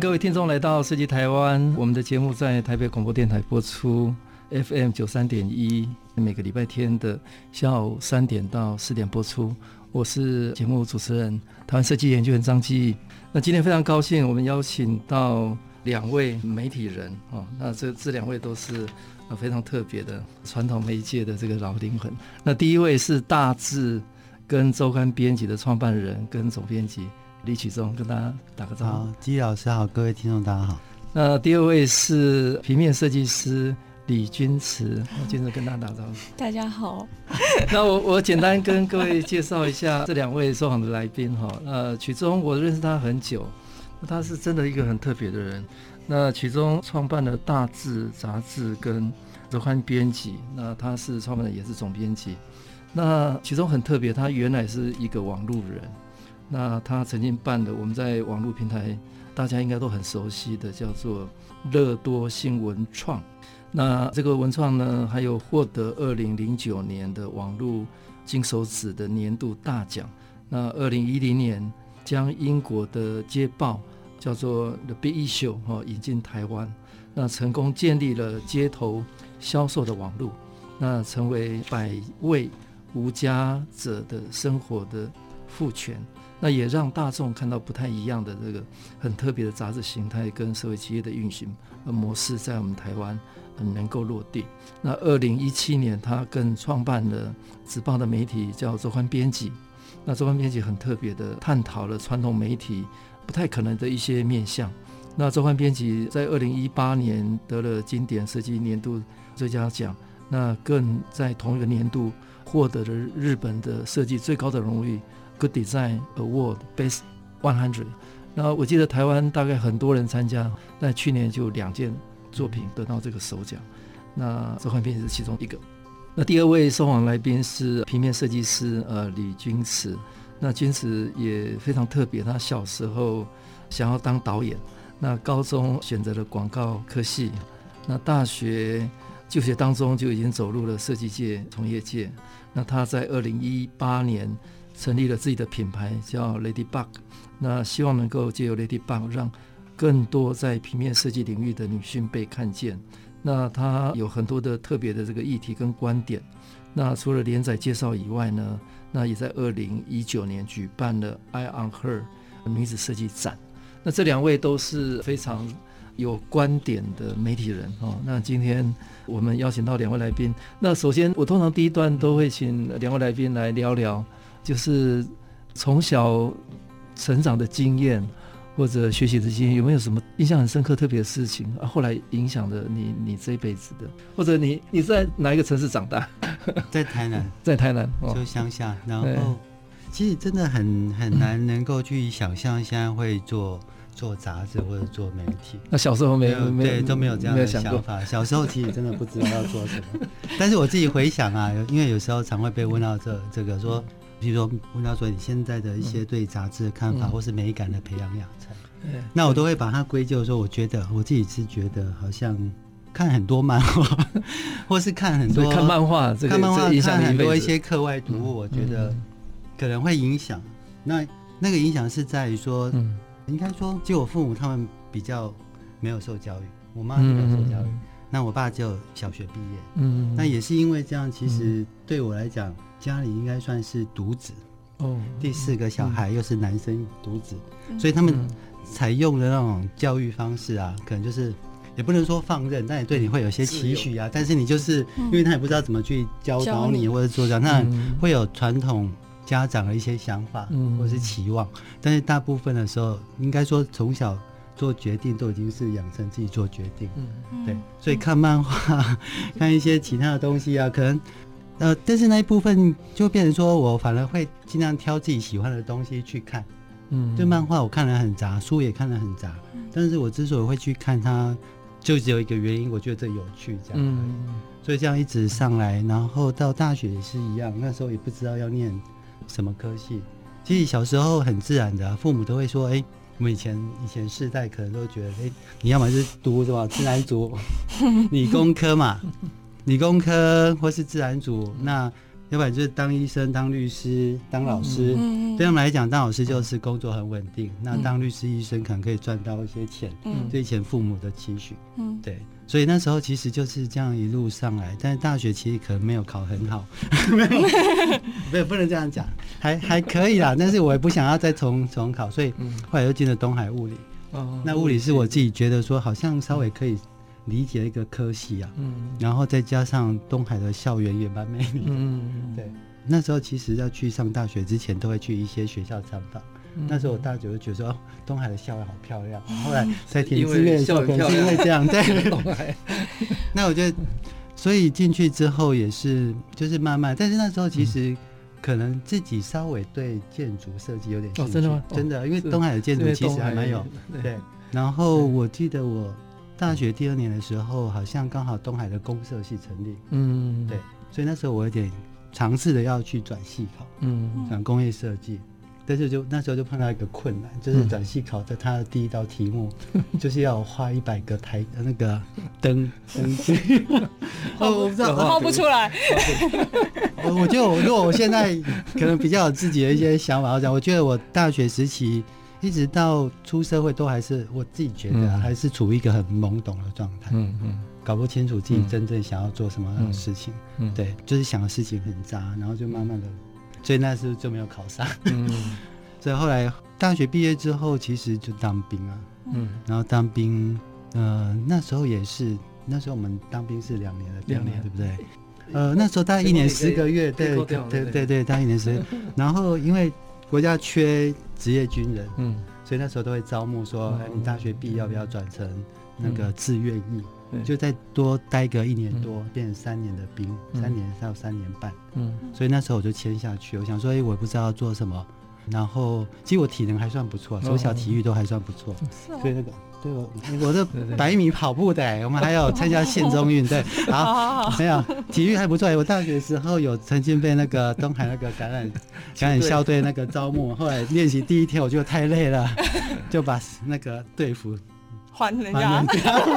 各位听众来到设计台湾，我们的节目在台北广播电台播出，FM 九三点一，每个礼拜天的下午三点到四点播出。我是节目主持人，台湾设计研究员张基。那今天非常高兴，我们邀请到两位媒体人哦。那这这两位都是非常特别的传统媒介的这个老灵魂。那第一位是大志跟周刊编辑的创办人跟总编辑。李启忠跟大家打个招呼。好，基老师好，各位听众大家好。那第二位是平面设计师李君慈，我接着跟大家打招呼。大家好。那我我简单跟各位介绍一下这两位受访的来宾哈。呃，曲中我认识他很久，他是真的一个很特别的人。那曲中创办了大志杂志跟周刊编辑，那他是创办的也是总编辑。那其中很特别，他原来是一个网路人。那他曾经办的，我们在网络平台，大家应该都很熟悉的，叫做乐多新文创。那这个文创呢，还有获得二零零九年的网络金手指的年度大奖。那二零一零年将英国的街报叫做 The Big Issue 哈引进台湾，那成功建立了街头销售的网络，那成为百位无家者的生活的赋权。那也让大众看到不太一样的这个很特别的杂志形态跟社会企业的运行模式，在我们台湾很能够落地。那二零一七年，他更创办了纸报的媒体叫周刊编辑。那周刊编辑很特别的探讨了传统媒体不太可能的一些面向。那周刊编辑在二零一八年得了经典设计年度最佳奖，那更在同一个年度获得了日本的设计最高的荣誉。Good Design Award Best One Hundred，那我记得台湾大概很多人参加，但去年就两件作品得到这个首奖，那周刊编辑是其中一个。那第二位受访来宾是平面设计师呃李君慈，那君慈也非常特别，他小时候想要当导演，那高中选择了广告科系，那大学就学当中就已经走入了设计界从业界，那他在二零一八年。成立了自己的品牌叫 Ladybug，那希望能够借由 Ladybug 让更多在平面设计领域的女性被看见。那她有很多的特别的这个议题跟观点。那除了连载介绍以外呢，那也在二零一九年举办了 I On Her 女子设计展。那这两位都是非常有观点的媒体人哦。那今天我们邀请到两位来宾。那首先我通常第一段都会请两位来宾来聊聊。就是从小成长的经验，或者学习的经验，有没有什么印象很深刻、特别的事情啊？后来影响了你，你这一辈子的，或者你你在哪一个城市长大？在台南，在台南，哦、就乡下。然后其实真的很很难能够去想象，现在会做做杂志或者做媒体。那小时候没有，没有，对，都没有这样的想法。小时候其实真的不知道要做什么。但是我自己回想啊，因为有时候常会被问到这这个说。比如说，问到说你现在的一些对杂志的看法，或是美感的培养养成，那我都会把它归咎说，我觉得我自己是觉得好像看很多漫画，或是看很多看漫画，看漫画看很多一些课外读物，我觉得可能会影响。那那个影响是在于说，应该说，就我父母他们比较没有受教育，我妈没有受教育，那我爸就小学毕业，嗯，那也是因为这样，其实对我来讲。家里应该算是独子，哦，第四个小孩又是男生独子，嗯、所以他们采用的那种教育方式啊，可能就是也不能说放任，但也对你会有些期许啊。但是你就是因为他也不知道怎么去教导你或者做这样，那会有传统家长的一些想法或者是期望。但是大部分的时候，应该说从小做决定都已经是养成自己做决定，嗯对。所以看漫画、看一些其他的东西啊，可能。呃，但是那一部分就变成说，我反而会尽量挑自己喜欢的东西去看，嗯，对漫画我看了很杂，书也看了很杂，但是我之所以会去看它，就只有一个原因，我觉得这有趣，这样。嗯，所以这样一直上来，然后到大学也是一样，那时候也不知道要念什么科系。其实小时候很自然的，父母都会说：“哎，我们以前以前世代可能都觉得，哎，你要么是读什么自然组、理工科嘛，理工科或是自然组，那。”要不然就是当医生、当律师、当老师。嗯、对他们来讲，当老师就是工作很稳定。嗯、那当律师、医生可能可以赚到一些钱。嗯，以前父母的期许。嗯，对。所以那时候其实就是这样一路上来。但是大学其实可能没有考很好，没有，不不能这样讲，还还可以啦。但是我也不想要再重重考，所以后来又进了东海物理。哦，那物理是我自己觉得说好像稍微可以。理解一个科系啊，嗯，然后再加上东海的校园也蛮美丽的，嗯，对。那时候其实要去上大学之前，都会去一些学校参访。嗯、那时候我大学就觉得说，哦，东海的校园好漂亮。嗯、后来在填志愿的时候，可能是因为这样，对。那我觉得，所以进去之后也是，就是慢慢。但是那时候其实可能自己稍微对建筑设计有点兴趣，哦、真的吗？真的，因为东海的建筑其实还蛮有，对然后我记得我。大学第二年的时候，好像刚好东海的公社系成立，嗯，对，所以那时候我有点尝试的要去转系考，嗯，转工业设计，但是就那时候就碰到一个困难，就是转系考的它的第一道题目 就是要画一百个台那个灯 灯具，哦，我不知道，画不出来。我我觉得我如果我现在可能比较有自己的一些想法，我讲，我觉得我大学时期。一直到出社会，都还是我自己觉得还是处于一个很懵懂的状态，嗯嗯，搞不清楚自己真正想要做什么样的事情，嗯，对，就是想的事情很杂，然后就慢慢的，所以那时候就没有考上，嗯，所以后来大学毕业之后，其实就当兵啊，嗯，然后当兵，呃，那时候也是，那时候我们当兵是两年的，两年，对不对？呃，那时候大概一年十个月，对对。对对，大概一年十个月，然后因为。国家缺职业军人，嗯，所以那时候都会招募说，哎，你大学毕业要不要转成那个志愿役？就再多待个一年多，变成三年的兵，三年到三年半，嗯，所以那时候我就签下去。我想说，哎，我也不知道要做什么，然后其实我体能还算不错，从小体育都还算不错，所以那个。对，我我的百米跑步的，我们还有参加县中运，对，好，没有体育还不错。我大学的时候有曾经被那个东海那个橄榄橄榄校队那个招募，后来练习第一天我觉得太累了，就把那个队服还人家，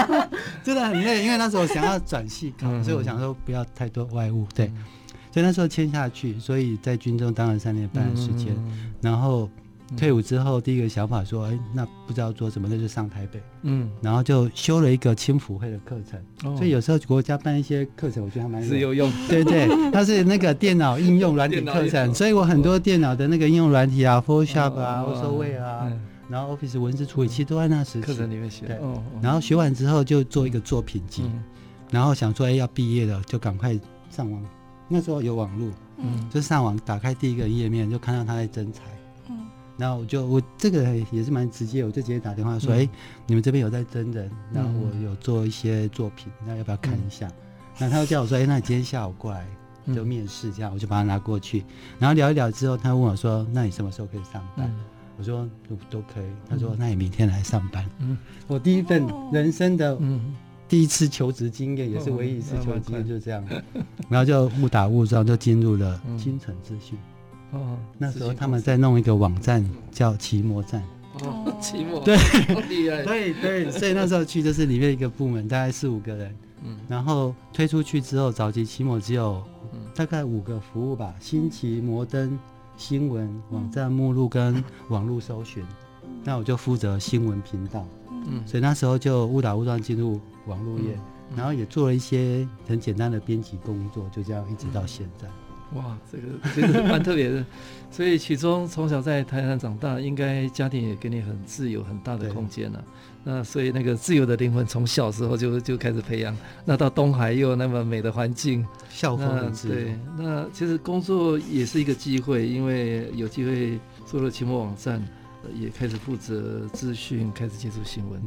真的很累，因为那时候想要转系考，所以我想说不要太多外物，对，所以那时候签下去，所以在军中当了三年半的时间，然后。退伍之后，第一个想法说：“哎，那不知道做什么，那就上台北。”嗯，然后就修了一个青辅会的课程。哦。所以有时候国家办一些课程，我觉得还蛮是有用。对对，它是那个电脑应用软体课程，所以我很多电脑的那个应用软体啊，Photoshop 啊，Word 啊，然后 Office 文字处理器都在那时课程里面学。对，然后学完之后就做一个作品集，然后想说：“哎，要毕业了，就赶快上网。”那时候有网络，嗯，就上网打开第一个页面，就看到他在征才。然后我就我这个也是蛮直接，我就直接打电话说：“哎、嗯，你们这边有在征人，然后我有做一些作品，那要不要看一下？”那、嗯、他就叫我说：“哎，那你今天下午过来就面试，这样、嗯、我就把他拿过去，然后聊一聊之后，他问我说：‘那你什么时候可以上班？’嗯、我说都：‘都可以。’他说：‘那你明天来上班。’嗯，我第一份人生的第一次求职经验，也是唯一一次求职经验，就这样，然后就误打误撞就进入了金城资讯。哦，那时候他们在弄一个网站叫奇摩站。哦，奇摩对，对对，所以那时候去就是里面一个部门，大概四五个人。嗯，然后推出去之后，早期奇摩只有大概五个服务吧：新奇、摩登、新闻、网站目录跟网络搜寻。那我就负责新闻频道。嗯，所以那时候就误打误撞进入网络业，然后也做了一些很简单的编辑工作，就这样一直到现在。哇，这个其实蛮特别的。所以启中从小在台南长大，应该家庭也给你很自由、很大的空间了。对那所以那个自由的灵魂从小时候就就开始培养。那到东海又有那么美的环境，校风很自由。对，那其实工作也是一个机会，因为有机会做了期末网站，也开始负责资讯，开始接触新闻。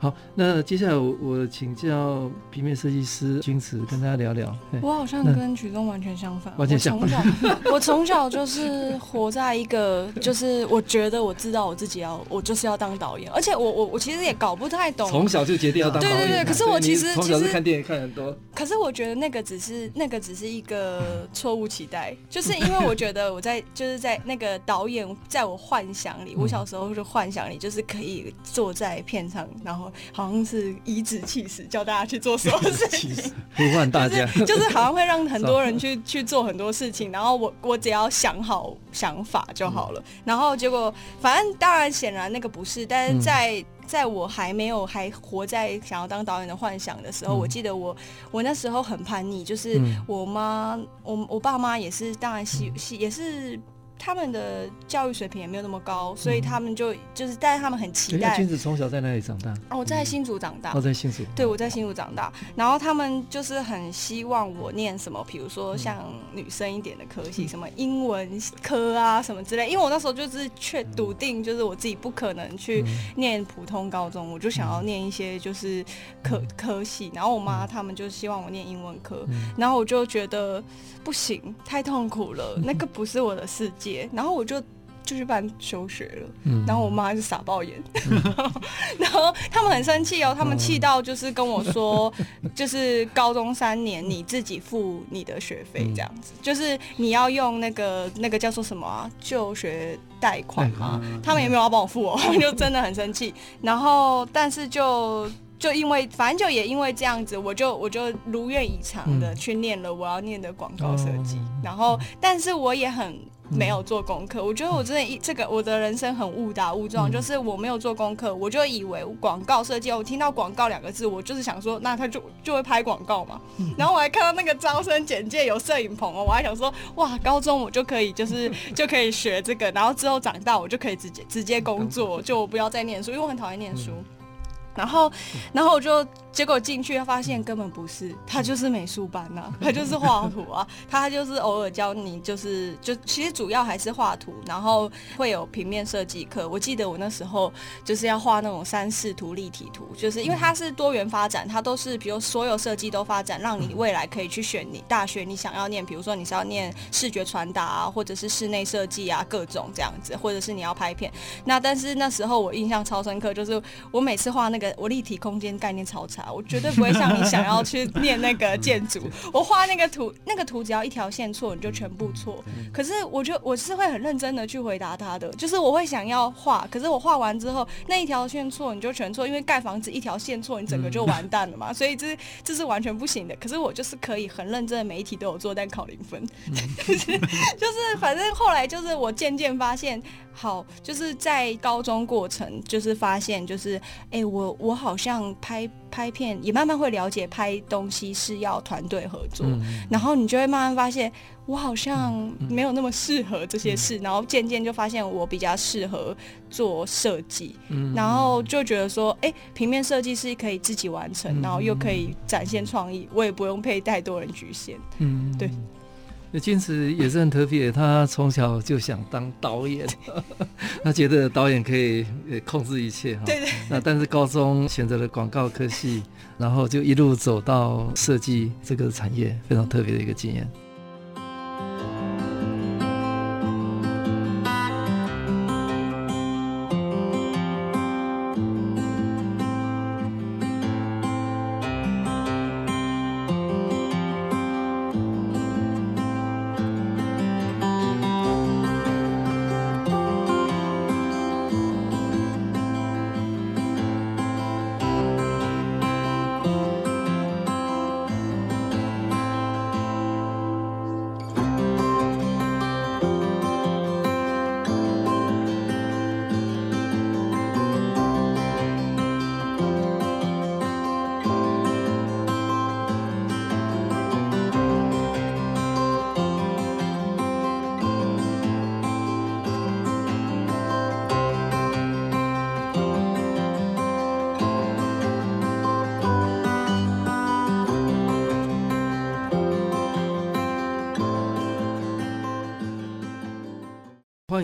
好，那接下来我我请教平面设计师君慈跟大家聊聊。我好像跟曲中完全相反，完全相反。我从小，小就是活在一个，就是我觉得我知道我自己要，我就是要当导演，而且我我我其实也搞不太懂。从小就决定要当导演。对对对，可是我其实从小是看电影看很多。可是我觉得那个只是那个只是一个错误期待，就是因为我觉得我在就是在那个导演在我幻想里，我小时候就幻想里就是可以坐在片场，然后好像是。颐指气使，叫大家去做什么 事情，呼唤大家，就是，就是好像会让很多人去 去做很多事情，然后我我只要想好想法就好了，然后结果反正当然显然那个不是，但是在在我还没有还活在想要当导演的幻想的时候，我记得我我那时候很叛逆，就是我妈我我爸妈也是，当然是是也是。他们的教育水平也没有那么高，所以他们就就是，但是他们很期待。君子从小在哪里长大？哦，我在新竹长大。哦，在新竹。对，我在新竹长大。然后他们就是很希望我念什么，比如说像女生一点的科系，什么英文科啊什么之类。因为我那时候就是确笃定，就是我自己不可能去念普通高中，我就想要念一些就是科科系。然后我妈他们就希望我念英文科，然后我就觉得不行，太痛苦了，那个不是我的世界。然后我就就去办休学了，嗯、然后我妈就傻爆眼，嗯、然后他们很生气哦，他们气到就是跟我说，嗯、就是高中三年你自己付你的学费这样子，嗯、就是你要用那个那个叫做什么啊，就学贷款嘛，嗯、他们也没有要帮我付哦，他 们就真的很生气，然后但是就。就因为反正就也因为这样子，我就我就如愿以偿的去念了我要念的广告设计，嗯、然后但是我也很没有做功课，嗯、我觉得我真的一这个我的人生很误打误撞，嗯、就是我没有做功课，我就以为广告设计，我听到广告两个字，我就是想说那他就就会拍广告嘛，嗯、然后我还看到那个招生简介有摄影棚哦，我还想说哇，高中我就可以就是 就可以学这个，然后之后长大我就可以直接直接工作，就我不要再念书，因为我很讨厌念书。嗯然后，然后我就结果进去，发现根本不是，他就是美术班呐、啊，他就是画图啊，他就是偶尔教你，就是就其实主要还是画图，然后会有平面设计课。我记得我那时候就是要画那种三视图、立体图，就是因为它是多元发展，它都是比如所有设计都发展，让你未来可以去选你大学你想要念，比如说你是要念视觉传达啊，或者是室内设计啊，各种这样子，或者是你要拍片。那但是那时候我印象超深刻，就是我每次画那个。我立体空间概念超差，我绝对不会像你想要去念那个建筑。我画那个图，那个图只要一条线错，你就全部错。可是我就我是会很认真的去回答他的，就是我会想要画，可是我画完之后那一条线错，你就全错，因为盖房子一条线错，你整个就完蛋了嘛。所以这这是完全不行的。可是我就是可以很认真的每一题都有做，但考零分。就是就是反正后来就是我渐渐发现。好，就是在高中过程，就是发现，就是，哎、欸，我我好像拍拍片，也慢慢会了解拍东西是要团队合作，嗯、然后你就会慢慢发现，我好像没有那么适合这些事，嗯、然后渐渐就发现我比较适合做设计，嗯、然后就觉得说，哎、欸，平面设计是可以自己完成，嗯、然后又可以展现创意，我也不用被太多人局限，嗯，对。那君慈也是很特别，他从小就想当导演，他觉得导演可以控制一切哈。对对。那但是高中选择了广告科系，然后就一路走到设计这个产业，非常特别的一个经验。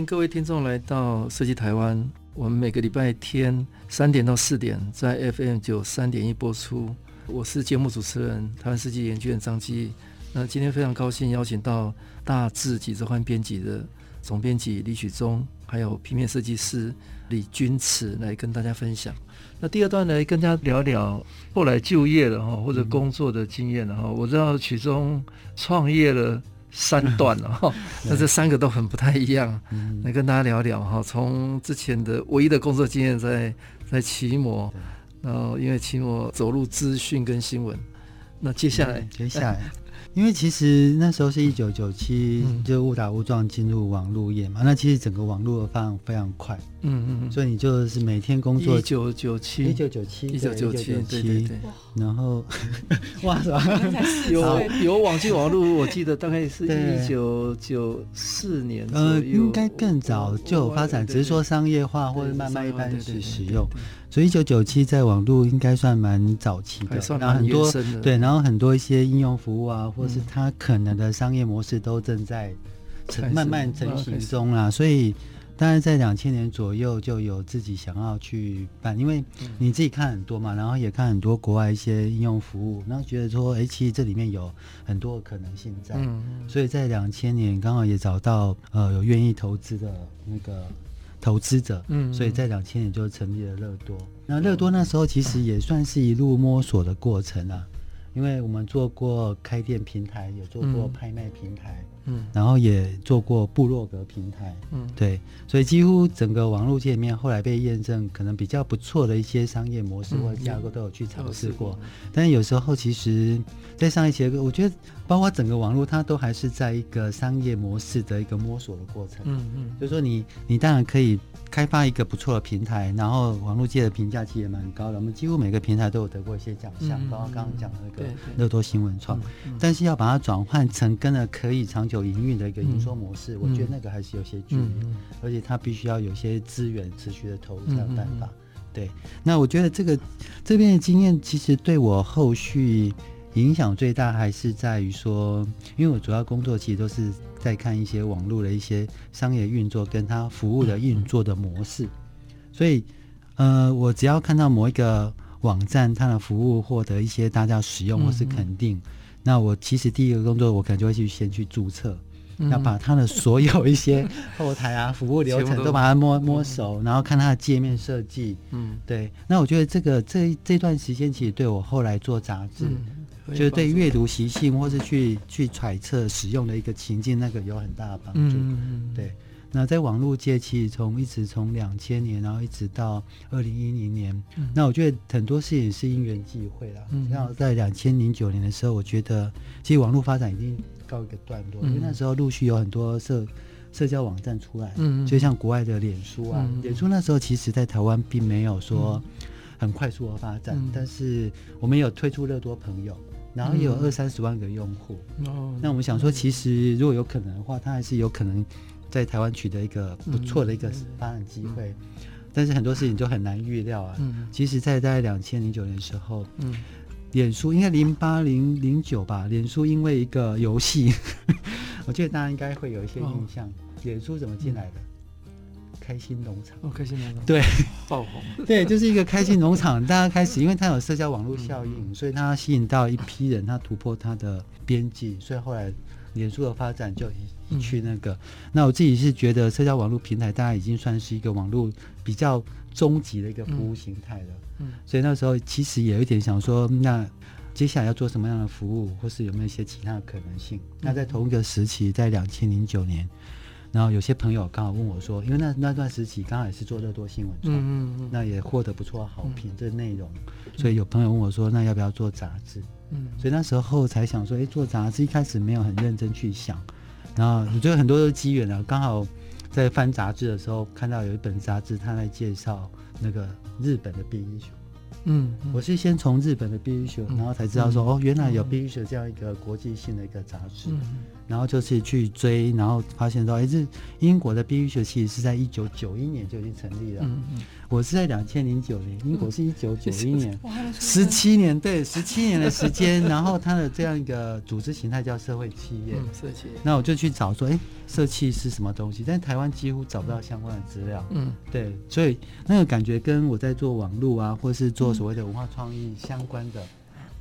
各位听众来到设计台湾。我们每个礼拜天三点到四点在 FM 九三点一播出。我是节目主持人台湾设计研究员张基。那今天非常高兴邀请到大致几则欢编辑的总编辑李曲中，还有平面设计师李君慈来跟大家分享。那第二段来跟大家聊聊后来就业了哈，或者工作的经验了哈。我知道曲中创业了三段了 哈，那这三个都很不太一样。来跟大家聊聊哈，从之前的唯一的工作经验在在奇摩，然后因为奇摩走入资讯跟新闻，那接下来接下来。因为其实那时候是一九九七，就误打误撞进入网络业嘛。那其实整个网络的发展非常快，嗯嗯，所以你就是每天工作。一九九七，一九九七，一九九七，对对对。然后，哇，是吧？有 有网际网络，我记得大概是一九九四年呃，应该更早就有发展，只是说商业化或者慢慢一般是使用。所以一九九七在网络应该算蛮早期的，然后很多对，然后很多一些应用服务啊，或是它可能的商业模式都正在成慢慢成型中啦。所以当然在两千年左右就有自己想要去办，因为你自己看很多嘛，然后也看很多国外一些应用服务，然后觉得说，哎，其实这里面有很多的可能性在。所以在两千年刚好也找到呃有愿意投资的那个。投资者，嗯，所以在两千年就成立了乐多。那乐多那时候其实也算是一路摸索的过程啊，因为我们做过开店平台，也做过拍卖平台。嗯，然后也做过部落格平台，嗯，对，所以几乎整个网络界面后来被验证可能比较不错的一些商业模式或者架构都有去尝试过，嗯嗯、但是有时候其实，在上一节课，我觉得包括整个网络它都还是在一个商业模式的一个摸索的过程，嗯嗯，就是说你你当然可以开发一个不错的平台，然后网络界的评价其实也蛮高的，我们几乎每个平台都有得过一些奖项，包括刚刚讲的那个乐多新闻创，但是要把它转换成跟了可以长久。有营运的一个营收模式，嗯、我觉得那个还是有些距离，而且它必须要有些资源持续的投入才有办法。对，那我觉得这个这边的经验其实对我后续影响最大，还是在于说，因为我主要工作其实都是在看一些网络的一些商业运作跟它服务的运作的模式，所以呃，我只要看到某一个网站它的服务获得一些大家使用或是肯定。嗯嗯那我其实第一个工作，我可能就会去先去注册，嗯、要把他的所有一些后台啊、服务流程都把它摸摸熟，嗯、然后看它的界面设计。嗯，对。那我觉得这个这这段时间其实对我后来做杂志，嗯、就是对阅读习性或是去去揣测使用的一个情境，那个有很大的帮助。嗯，对。那在网络界，其实从一直从两千年，然后一直到二零一零年，嗯、那我觉得很多事情是因缘际会啦。嗯，然后在两千零九年的时候，我觉得其实网络发展已经告一个段落，嗯、因为那时候陆续有很多社社交网站出来，嗯，就像国外的脸书啊，嗯、脸书那时候其实在台湾并没有说很快速的发展，嗯、但是我们有推出乐多朋友，然后也有二三十万个用户。哦、嗯，那我们想说，其实如果有可能的话，它还是有可能。在台湾取得一个不错的一个发展机会，嗯嗯、但是很多事情就很难预料啊。嗯、其实，在大概两千零九年的时候，嗯、脸书应该零八零零九吧。脸书因为一个游戏，我觉得大家应该会有一些印象。哦、脸书怎么进来的？嗯、开心农场。哦，开心农场。对，爆红。对，就是一个开心农场。大家开始，因为它有社交网络效应，嗯、所以它吸引到一批人，它突破它的边际，所以后来脸书的发展就。去那个，那我自己是觉得社交网络平台，大概已经算是一个网络比较终极的一个服务形态了。嗯，所以那时候其实也有一点想说，那接下来要做什么样的服务，或是有没有一些其他的可能性？那在同一个时期，在两千零九年，然后有些朋友刚好问我说，因为那那段时期刚好也是做热多新闻，嗯嗯，那也获得不错的好评，这内容，所以有朋友问我说，那要不要做杂志？嗯，所以那时候才想说，哎，做杂志一开始没有很认真去想。然后我觉得很多都是机缘啊，刚好在翻杂志的时候看到有一本杂志，他在介绍那个日本的 B 一雄。嗯，我是先从日本的 B 一雄然后才知道说哦，原来有 B 一雄这样一个国际性的一个杂志。然后就是去追，然后发现说，哎，这英国的 B B 秀其实是在一九九一年就已经成立了。嗯嗯。我是在两千零九年，英国是一九九一年，十七年，对，十七 年的时间。然后它的这样一个组织形态叫社会企业。嗯，社企业。那我就去找说，哎，社企是什么东西？但台湾几乎找不到相关的资料。嗯，对，所以那个感觉跟我在做网络啊，或是做所谓的文化创意相关的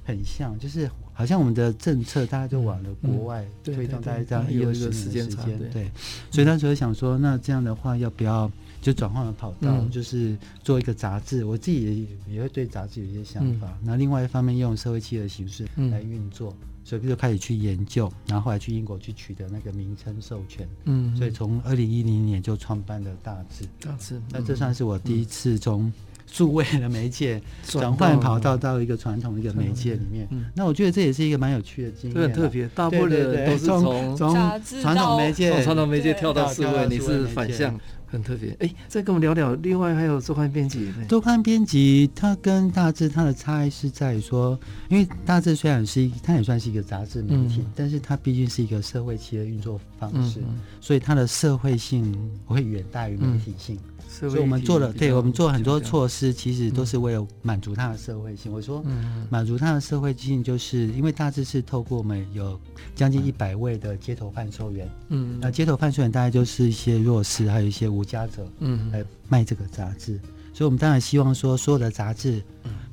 很像，就是好像我们的政策大家就往了国外推动，大概这样一二十年的时间。对，所以那时候想说，那这样的话要不要？就转换了跑道，嗯、就是做一个杂志。我自己也也会对杂志有一些想法。那、嗯、另外一方面，用社会企业的形式来运作，嗯、所以就开始去研究，然后后来去英国去取得那个名称授权。嗯，所以从二零一零年就创办了大志。大志，那这算是我第一次从数位的媒介 转换跑道到一个传统一个媒介里面。嗯，那我觉得这也是一个蛮有趣的经验。很特别，大部分人都是从从传统媒介从传统媒介跳到数位，你是反向。很特别，哎，再跟我们聊聊。另外还有周刊编辑，周刊编辑它跟大致它的差异是在于说，因为大致虽然是一，它也算是一个杂志媒体，嗯、但是它毕竟是一个社会企业运作方式，所以它的社会性会远大于媒体性。嗯所以我们做了，对，我们做很多措施，其实都是为了满足它的社会性。我说，满足它的社会性，就是因为大致是透过我们有将近一百位的街头贩售员，嗯，那街头贩售员大概就是一些弱势，还有一些无家者，嗯，来卖这个杂志。所以，我们当然希望说，所有的杂志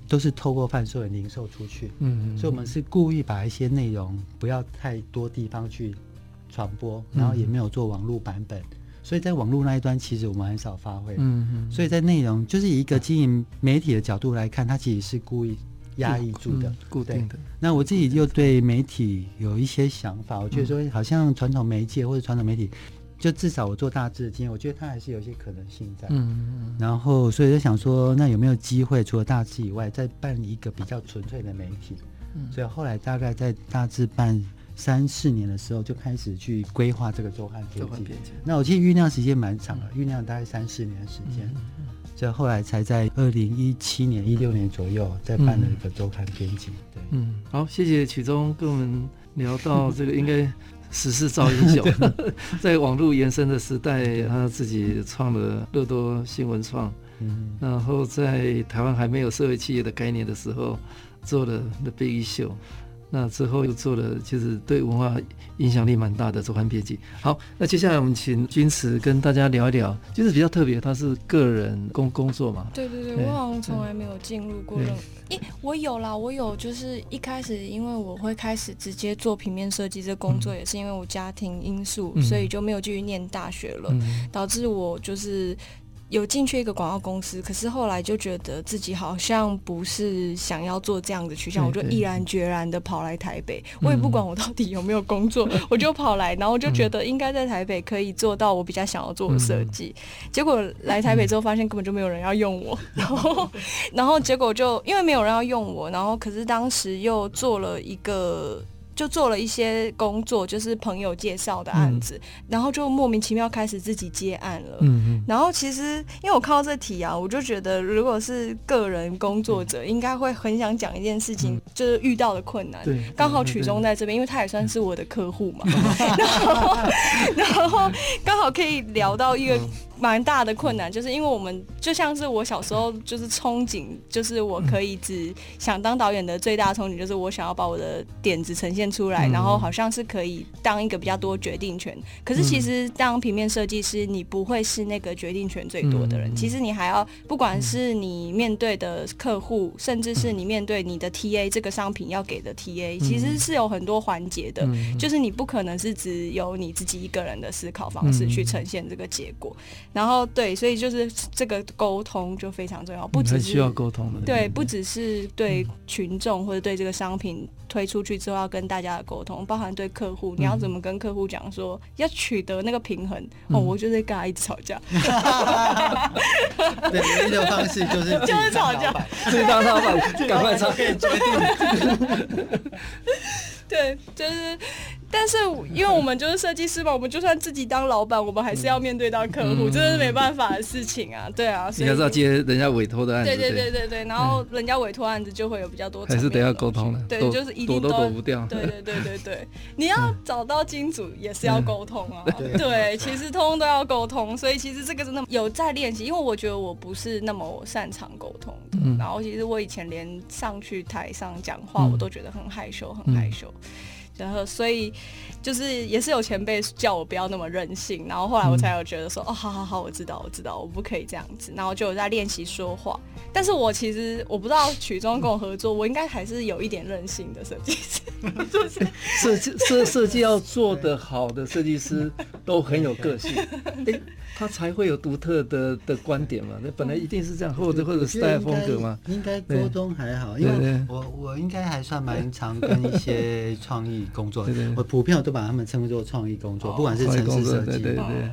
都是透过贩售员零售出去，嗯，所以我们是故意把一些内容不要太多地方去传播，然后也没有做网络版本。所以在网络那一端，其实我们很少发挥。嗯嗯。所以在内容，就是以一个经营媒体的角度来看，它其实是故意压抑住的、固定的。那我自己又对媒体有一些想法，我觉得说，好像传统媒介或者传统媒体，就至少我做大致的经验，我觉得它还是有一些可能性在。嗯嗯。然后，所以就想说，那有没有机会除了大致以外，再办一个比较纯粹的媒体？嗯。所以后来大概在大致办。三四年的时候就开始去规划这个周刊编辑，那我其实酝酿时间蛮长的，酝酿大概三四年的时间，所以后来才在二零一七年、一六年左右再办了一个周刊编辑。对，嗯，好，谢谢曲中跟我们聊到这个应该 时势造英雄，在网络延伸的时代，他自己创了乐多新闻创，嗯，然后在台湾还没有社会企业的概念的时候，做了 The Big Show。那之后又做了，就是对文化影响力蛮大的周刊编辑。好，那接下来我们请君慈跟大家聊一聊，就是比较特别，他是个人工工作嘛。对对对，对我好像从来没有进入过。诶，我有啦，我有，就是一开始因为我会开始直接做平面设计这工作，嗯、也是因为我家庭因素，嗯、所以就没有继续念大学了，嗯、导致我就是。有进去一个广告公司，可是后来就觉得自己好像不是想要做这样的取向，我就毅然决然的跑来台北。我也不管我到底有没有工作，我就跑来，然后就觉得应该在台北可以做到我比较想要做的设计。结果来台北之后，发现根本就没有人要用我，然后，然后结果就因为没有人要用我，然后可是当时又做了一个。就做了一些工作，就是朋友介绍的案子，嗯、然后就莫名其妙开始自己接案了。嗯嗯。然后其实因为我看到这题啊，我就觉得如果是个人工作者，应该会很想讲一件事情，嗯、就是遇到的困难。对。刚好曲中在这边，因为他也算是我的客户嘛。然后，然后刚好可以聊到一个。蛮大的困难，就是因为我们就像是我小时候就是憧憬，就是我可以只想当导演的最大憧憬，就是我想要把我的点子呈现出来，然后好像是可以当一个比较多决定权。可是其实当平面设计师，你不会是那个决定权最多的人。其实你还要，不管是你面对的客户，甚至是你面对你的 TA 这个商品要给的 TA，其实是有很多环节的。就是你不可能是只有你自己一个人的思考方式去呈现这个结果。然后对，所以就是这个沟通就非常重要，不只是需要沟通的，对，不只是对。群众或者对这个商品推出去之后要跟大家的沟通，包含对客户，你要怎么跟客户讲说要取得那个平衡哦，我就是跟他一直吵架，对，唯一的方式就是 就是吵架，自己当老板，赶快吵，可以决定，对，就是。但是因为我们就是设计师嘛，我们就算自己当老板，我们还是要面对到客户，这、嗯、是没办法的事情啊。对啊，所以你还是要接人家委托的案子。对对对对对，然后人家委托案子就会有比较多的，还是得要沟通的。对，就是一定都躲都躲不掉。对对对对对，你要找到金主也是要沟通啊。嗯、对，其实通通都要沟通，所以其实这个真的有在练习，因为我觉得我不是那么擅长沟通的。嗯、然后其实我以前连上去台上讲话，我都觉得很害羞，很害羞。嗯然后，所以就是也是有前辈叫我不要那么任性，然后后来我才有觉得说，嗯、哦，好好好，我知道，我知道，我不可以这样子，然后就有在练习说话。但是我其实我不知道曲中跟我合作，我应该还是有一点任性的设计师，就是设计设设计要做得好的设计师都很有个性。欸他才会有独特的的观点嘛？那本来一定是这样，或者或者 style 风格嘛？应该沟通还好，因为我我应该还算蛮常跟一些创意工作，我普遍我都把他们称作创意工作，不管是城市设计，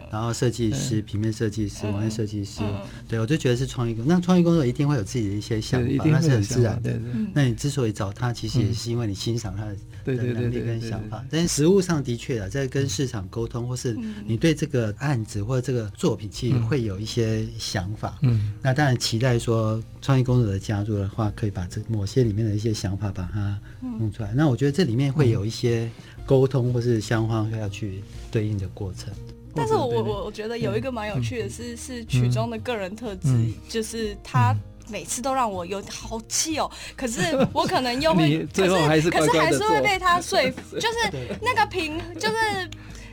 然后设计师、平面设计师、网页设计师，对我就觉得是创意工。那创意工作一定会有自己的一些想法，那是很自然的。那你之所以找他，其实也是因为你欣赏他的能力跟想法。但是实物上的确啊，在跟市场沟通，或是你对这个案子或者这个。作品其实会有一些想法，嗯，那当然期待说创意工作者加入的话，可以把这某些里面的一些想法把它弄出来。嗯、那我觉得这里面会有一些沟通或是相方要去对应的过程。但是我我我觉得有一个蛮有趣的是，嗯、是曲中的个人特质，嗯、就是他每次都让我有好气哦，可是 我可能又会，最后还是可是还是会被他说服，就是那个平就是。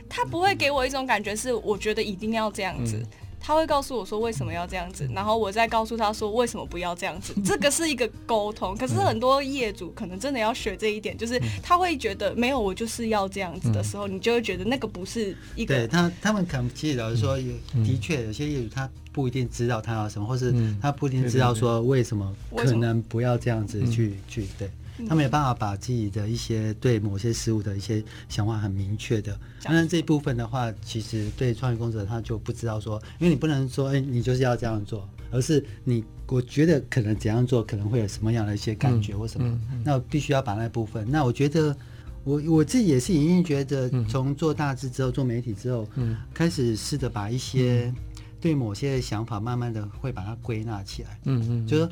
他不会给我一种感觉是，我觉得一定要这样子。嗯、他会告诉我说为什么要这样子，然后我再告诉他说为什么不要这样子。这个是一个沟通。可是很多业主可能真的要学这一点，就是他会觉得没有我就是要这样子的时候，你就会觉得那个不是一个。对他，他们可能其实老实说，有的确有些业主他不一定知道他要什么，或是他不一定知道说为什么可能不要这样子去去对。他没有办法把自己的一些对某些事物的一些想法很明确的，当然这一部分的话，其实对创业工作者他就不知道说，因为你不能说，哎，你就是要这样做，而是你，我觉得可能怎样做可能会有什么样的一些感觉或什么，那我必须要把那部分。那我觉得，我我自己也是隐隐觉得，从做大志之后，做媒体之后，开始试着把一些对某些想法，慢慢的会把它归纳起来，嗯嗯，就是。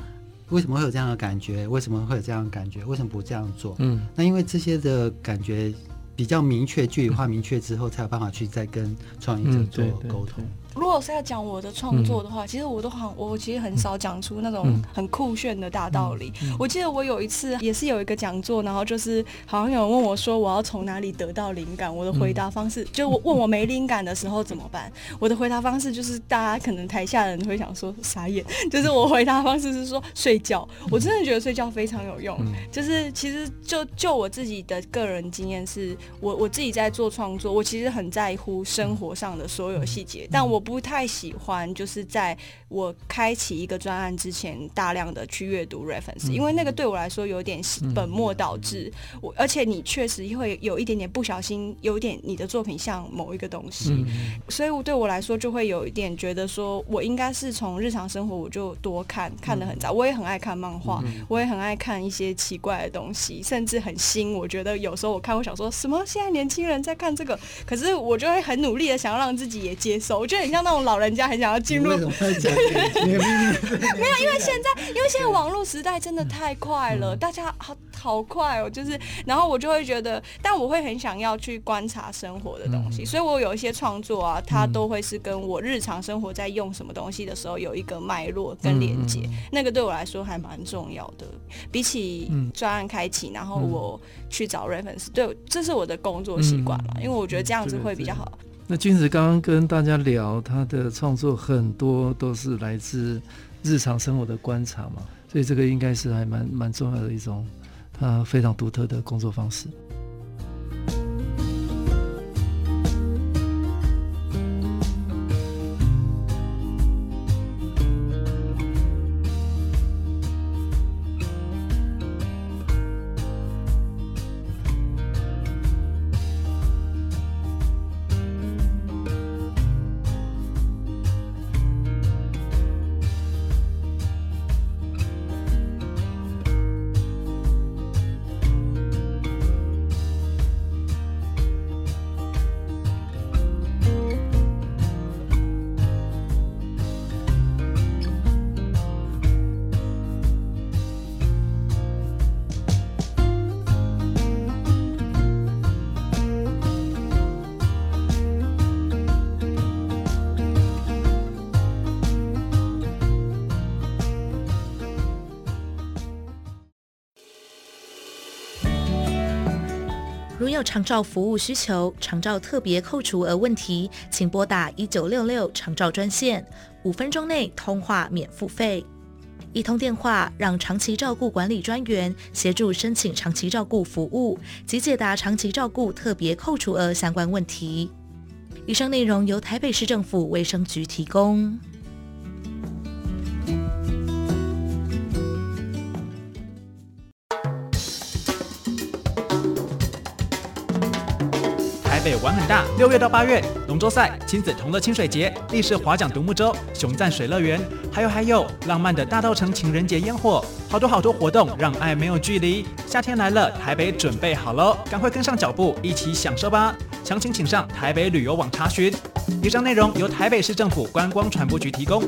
为什么会有这样的感觉？为什么会有这样的感觉？为什么不这样做？嗯，那因为这些的感觉比较明确、具体化、明确之后，才有办法去再跟创业者做沟通。如果是要讲我的创作的话，嗯、其实我都很，我其实很少讲出那种很酷炫的大道理。嗯嗯、我记得我有一次也是有一个讲座，然后就是好像有人问我说我要从哪里得到灵感，我的回答方式、嗯、就我问我没灵感的时候怎么办？我的回答方式就是大家可能台下的人会想说傻眼，就是我回答方式是说睡觉。我真的觉得睡觉非常有用，嗯、就是其实就就我自己的个人经验是，我我自己在做创作，我其实很在乎生活上的所有细节，但我。不太喜欢，就是在我开启一个专案之前，大量的去阅读 reference，因为那个对我来说有点本末倒置。我而且你确实会有一点点不小心，有点你的作品像某一个东西，所以我对我来说就会有一点觉得说，我应该是从日常生活我就多看看的很早。我也很爱看漫画，我也很爱看一些奇怪的东西，甚至很新。我觉得有时候我看，我想说什么？现在年轻人在看这个，可是我就会很努力的想要让自己也接受。我觉得。像那种老人家很想要进入，没有，因为现在，因为现在网络时代真的太快了，大家好好快哦，就是，然后我就会觉得，但我会很想要去观察生活的东西，所以我有一些创作啊，它都会是跟我日常生活在用什么东西的时候有一个脉络跟连接，那个对我来说还蛮重要的，比起专案开启，然后我去找 reference，对，这是我的工作习惯了，因为我觉得这样子会比较好。那君子刚刚跟大家聊，他的创作很多都是来自日常生活的观察嘛，所以这个应该是还蛮蛮重要的一种，他非常独特的工作方式。有长照服务需求、长照特别扣除额问题，请拨打一九六六长照专线，五分钟内通话免付费。一通电话，让长期照顾管理专员协助申请长期照顾服务及解答长期照顾特别扣除额相关问题。以上内容由台北市政府卫生局提供。北玩很大，六月到八月，龙舟赛、亲子同乐清水节、历史划桨独木舟、熊赞水乐园，还有还有浪漫的大稻埕情人节烟火，好多好多活动，让爱没有距离。夏天来了，台北准备好喽，赶快跟上脚步，一起享受吧！详情请上台北旅游网查询。以上内容由台北市政府观光传播局提供。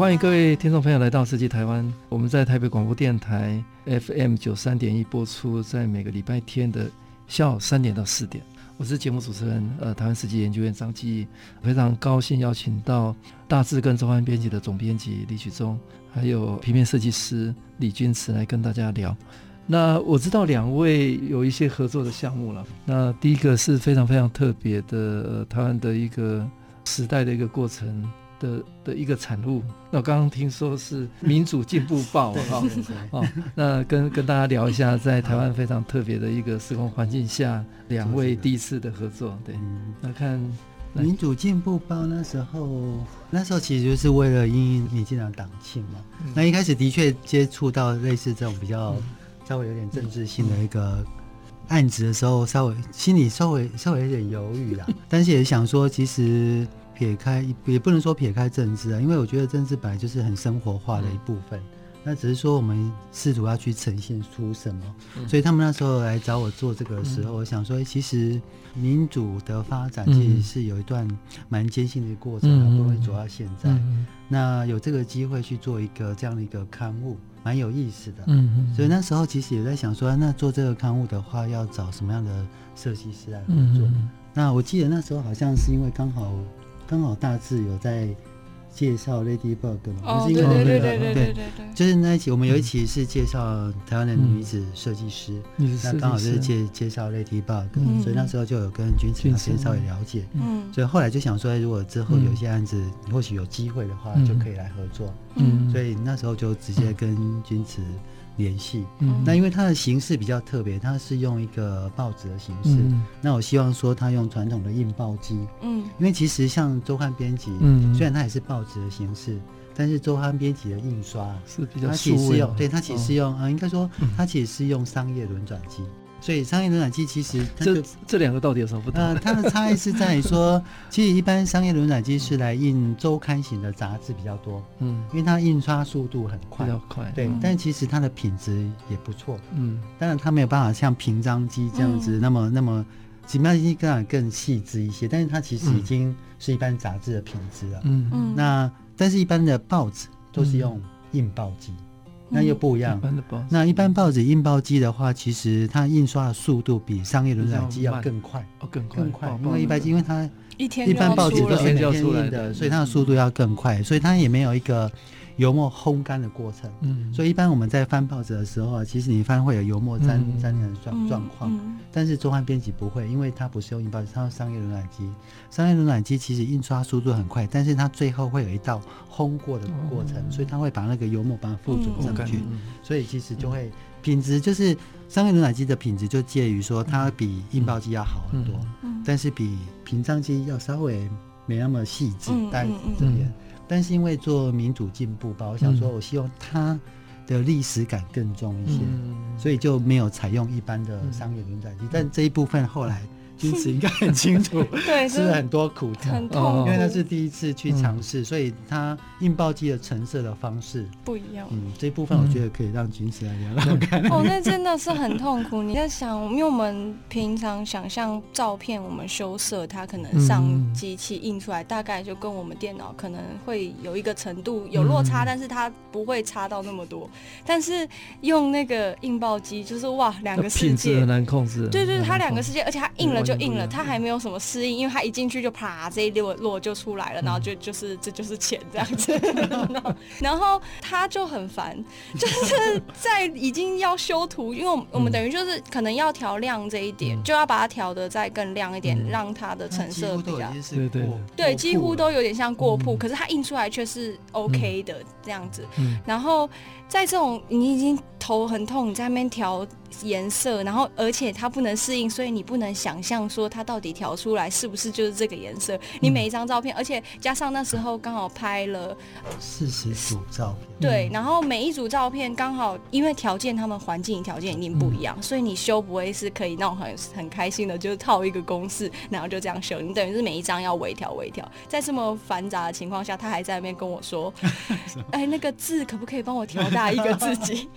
欢迎各位听众朋友来到《设计台湾》，我们在台北广播电台 FM 九三点一播出，在每个礼拜天的下午三点到四点。我是节目主持人，呃，台湾设计研究院张继，非常高兴邀请到大志跟周刊编辑的总编辑李曲忠，还有平面设计师李君慈来跟大家聊。那我知道两位有一些合作的项目了。那第一个是非常非常特别的，呃，台湾的一个时代的一个过程。的的一个产物，那我刚刚听说是《民主进步报 》哈，哦，那跟跟大家聊一下，在台湾非常特别的一个时空环境下，两位第一次的合作，对，那看《民主进步报》那时候，那时候其实就是为了因应民进党党庆嘛，那一开始的确接触到类似这种比较稍微有点政治性的一个案子的时候，稍微心里稍微稍微有点犹豫啦，但是也想说，其实。撇开也不能说撇开政治啊，因为我觉得政治本来就是很生活化的一部分。那只是说我们试图要去呈现出什么。所以他们那时候来找我做这个的时候，我想说，其实民主的发展其实是有一段蛮艰辛的过程，好不容易走到现在。那有这个机会去做一个这样的一个刊物，蛮有意思的。嗯所以那时候其实也在想说，那做这个刊物的话，要找什么样的设计师来合作？那我记得那时候好像是因为刚好。刚好大致有在介绍 Ladybug 嘛？哦，对对对对对对对，就是那一期，我们有一期是介绍台湾的女子设计师，那刚好就是介介绍 Ladybug，所以那时候就有跟君慈先稍微了解，嗯，所以后来就想说，如果之后有些案子或许有机会的话，就可以来合作，嗯，所以那时候就直接跟君慈。联系，嗯，那因为它的形式比较特别，它是用一个报纸的形式。嗯、那我希望说，它用传统的印报机，嗯，因为其实像周刊编辑，嗯，虽然它也是报纸的形式，但是周刊编辑的印刷是比较数位，对，它其实是用，啊、哦，应该说它其实是用商业轮转机。所以商业轮转机其实这这两个到底有什么不同？呃，它的差异是在于说，其实一般商业轮转机是来印周刊型的杂志比较多，嗯，因为它印刷速度很快，比较快，对。但其实它的品质也不错，嗯。当然它没有办法像平张机这样子那么那么，平张机更更细致一些，但是它其实已经是一般杂志的品质了，嗯嗯。那但是一般的报纸都是用印报机。那又不一样。那一般报纸印报机的话，其实它印刷的速度比商业轮转机要更快，哦，更快，更快。因为一般因为它一天一般报纸都是每天印的，所以它的速度要更快，所以它也没有一个。油墨烘干的过程，嗯，所以一般我们在翻报纸的时候啊，其实你翻会有油墨沾沾染的状状况，嗯、但是周刊编辑不会，因为它不是用印报纸，它用商业轮转机。商业轮转机其实印刷速度很快，但是它最后会有一道烘过的过程，嗯、所以它会把那个油墨把它附着上去，嗯、所以其实就会品质就是商业轮转机的品质就介于说它比印报机要好很多，嗯、但是比平张机要稍微没那么细致，但这边。但是因为做民主进步吧，我想说，我希望它的历史感更重一些，嗯、所以就没有采用一般的商业轮转机。嗯、但这一部分后来君慈应该很清楚，对，吃了很多苦头，很痛，因为他是第一次去尝试，所以他印报机的成色的方式不一样。嗯，这部分我觉得可以让君子来聊聊看。哦，那真的是很痛苦。你在想，因为我们平常想象照片，我们修色，它可能上机器印出来，大概就跟我们电脑可能会有一个程度有落差，但是它不会差到那么多。但是用那个印报机，就是哇，两个世界很难控制。对对，它两个世界，而且它印了就印了，他还没有什么适应，因为他一进去就啪，这一落落就出来了，然后就就是这就是钱这样子，然后他就很烦，就是在已经要修图，因为我们等于就是可能要调亮这一点，就要把它调的再更亮一点，让它的成色比较对对对，几乎都有点像过曝，可是它印出来却是 OK 的这样子，然后在这种你已经头很痛，你在那边调。颜色，然后而且它不能适应，所以你不能想象说它到底调出来是不是就是这个颜色。你每一张照片，而且加上那时候刚好拍了四十组照片，对，然后每一组照片刚好因为条件，他们环境条件一定不一样，所以你修不会是可以那种很很开心的，就是套一个公式，然后就这样修。你等于是每一张要微调微调，在这么繁杂的情况下，他还在那边跟我说：“ 哎，那个字可不可以帮我调大一个自己？”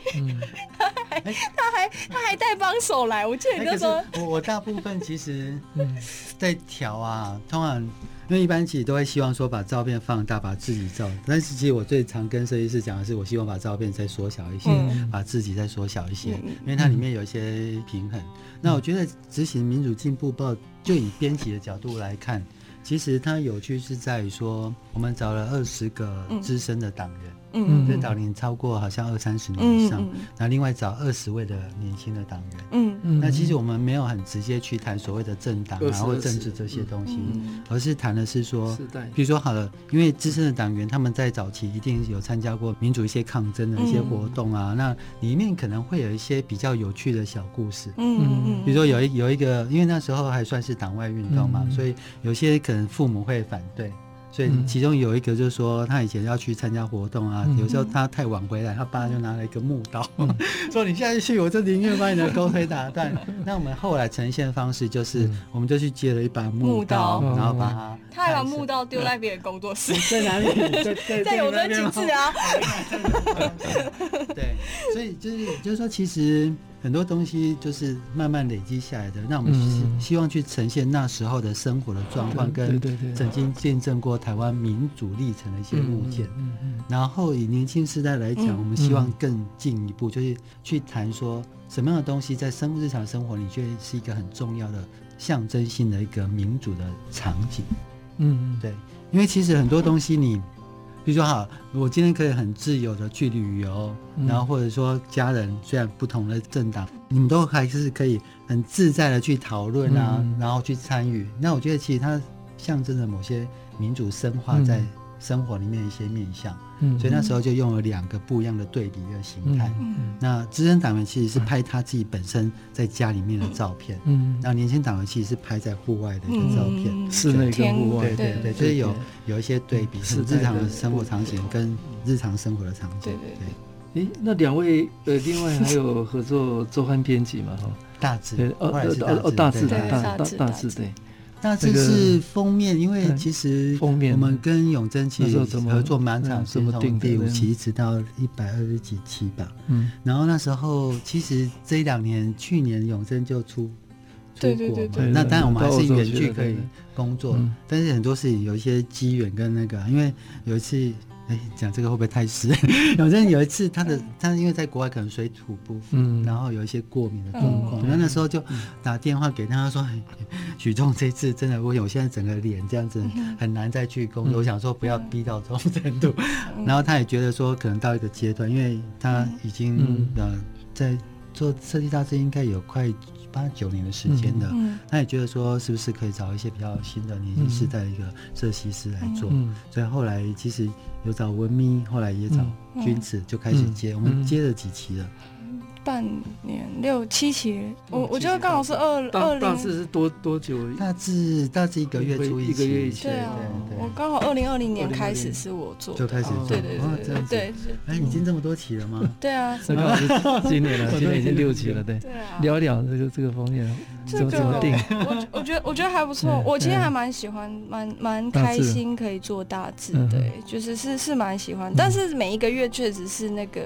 他还他还。他还带帮手来，我记得你那时候，我我大部分其实，在调啊，通常因为一般其实都会希望说把照片放大，把自己照。但是其实我最常跟设计师讲的是，我希望把照片再缩小一些，嗯、把自己再缩小一些，因为它里面有一些平衡。嗯、那我觉得执行民主进步报，就以编辑的角度来看，其实它有趣是在于说，我们找了二十个资深的党员。嗯，这党龄超过好像二三十年以上，那、嗯、另外找二十位的年轻的党员，嗯嗯，那其实我们没有很直接去谈所谓的政党啊或政治这些东西，嗯、而是谈的是说，比如说好了，因为资深的党员他们在早期一定有参加过民主一些抗争的一些活动啊，嗯、那里面可能会有一些比较有趣的小故事，嗯嗯，比如说有一有一个，因为那时候还算是党外运动嘛，嗯、所以有些可能父母会反对。所以其中有一个就是说，他以前要去参加活动啊，有时候他太晚回来，他爸就拿了一个木刀，说：“你现在去，我就宁愿把你的狗腿打断。”那我们后来呈现方式就是，我们就去借了一把木刀，然后把它，他还把木刀丢在别人工作室，在哪里？在永登景致啊。对，所以就是就是说，其实。很多东西就是慢慢累积下来的，那我们希希望去呈现那时候的生活的状况，跟曾经见证过台湾民主历程的一些物件。嗯嗯然后以年轻时代来讲，我们希望更进一步，就是去谈说什么样的东西在生日常生活里，却是一个很重要的象征性的一个民主的场景。嗯，对，因为其实很多东西你。比如说，哈，我今天可以很自由的去旅游，然后或者说家人虽然不同的政党，你们都还是可以很自在的去讨论啊，然后去参与。那我觉得其实它象征着某些民主深化在生活里面的一些面向。所以那时候就用了两个不一样的对比的形态。那资深党员其实是拍他自己本身在家里面的照片，嗯，那年轻党员其实是拍在户外的一个照片，室内跟户外，对对对，所以有有一些对比，是日常的生活场景跟日常生活的场景。对对对，诶，那两位呃，另外还有合作周刊编辑嘛？哈，大致，哦哦哦，大字的大大大字对。那这是封面，因为其实封面我们跟永贞其实合作蛮长时间，从第五期一直到一百二十几期吧。嗯，然后那时候其实这一两年，去年永贞就出出国嘛，那当然我们还是远距可以工作，但是很多事情有一些机缘跟那个，因为有一次。哎，讲这个会不会太湿？反正有一次，他的他因为在国外可能水土不服，嗯、然后有一些过敏的状况，那、嗯、那时候就打电话给他，他说：“许仲，这次真的，我有现在整个脸这样子很难再去工作。嗯、我想说不要逼到这种程度。嗯”然后他也觉得说，可能到一个阶段，因为他已经、嗯、呃在做设计大师应该有快。八九年的时间的，嗯、他也觉得说，是不是可以找一些比较新的年轻世代的一个设计师来做？嗯、所以后来其实有找文咪，后来也找君子，就开始接。嗯、我们接了几期了。半年六七期，我我觉得刚好是二二零。大致是多多久？大致大致一个月出一期。对啊，我刚好二零二零年开始是我做，就开始做。对对对对。哎，已经这么多期了吗？对啊，今年了，今年已经六期了。对，聊一聊这个这个封面。怎么怎么定？我我觉得我觉得还不错，我其实还蛮喜欢，蛮蛮开心可以做大字，对，就是是是蛮喜欢，但是每一个月确实是那个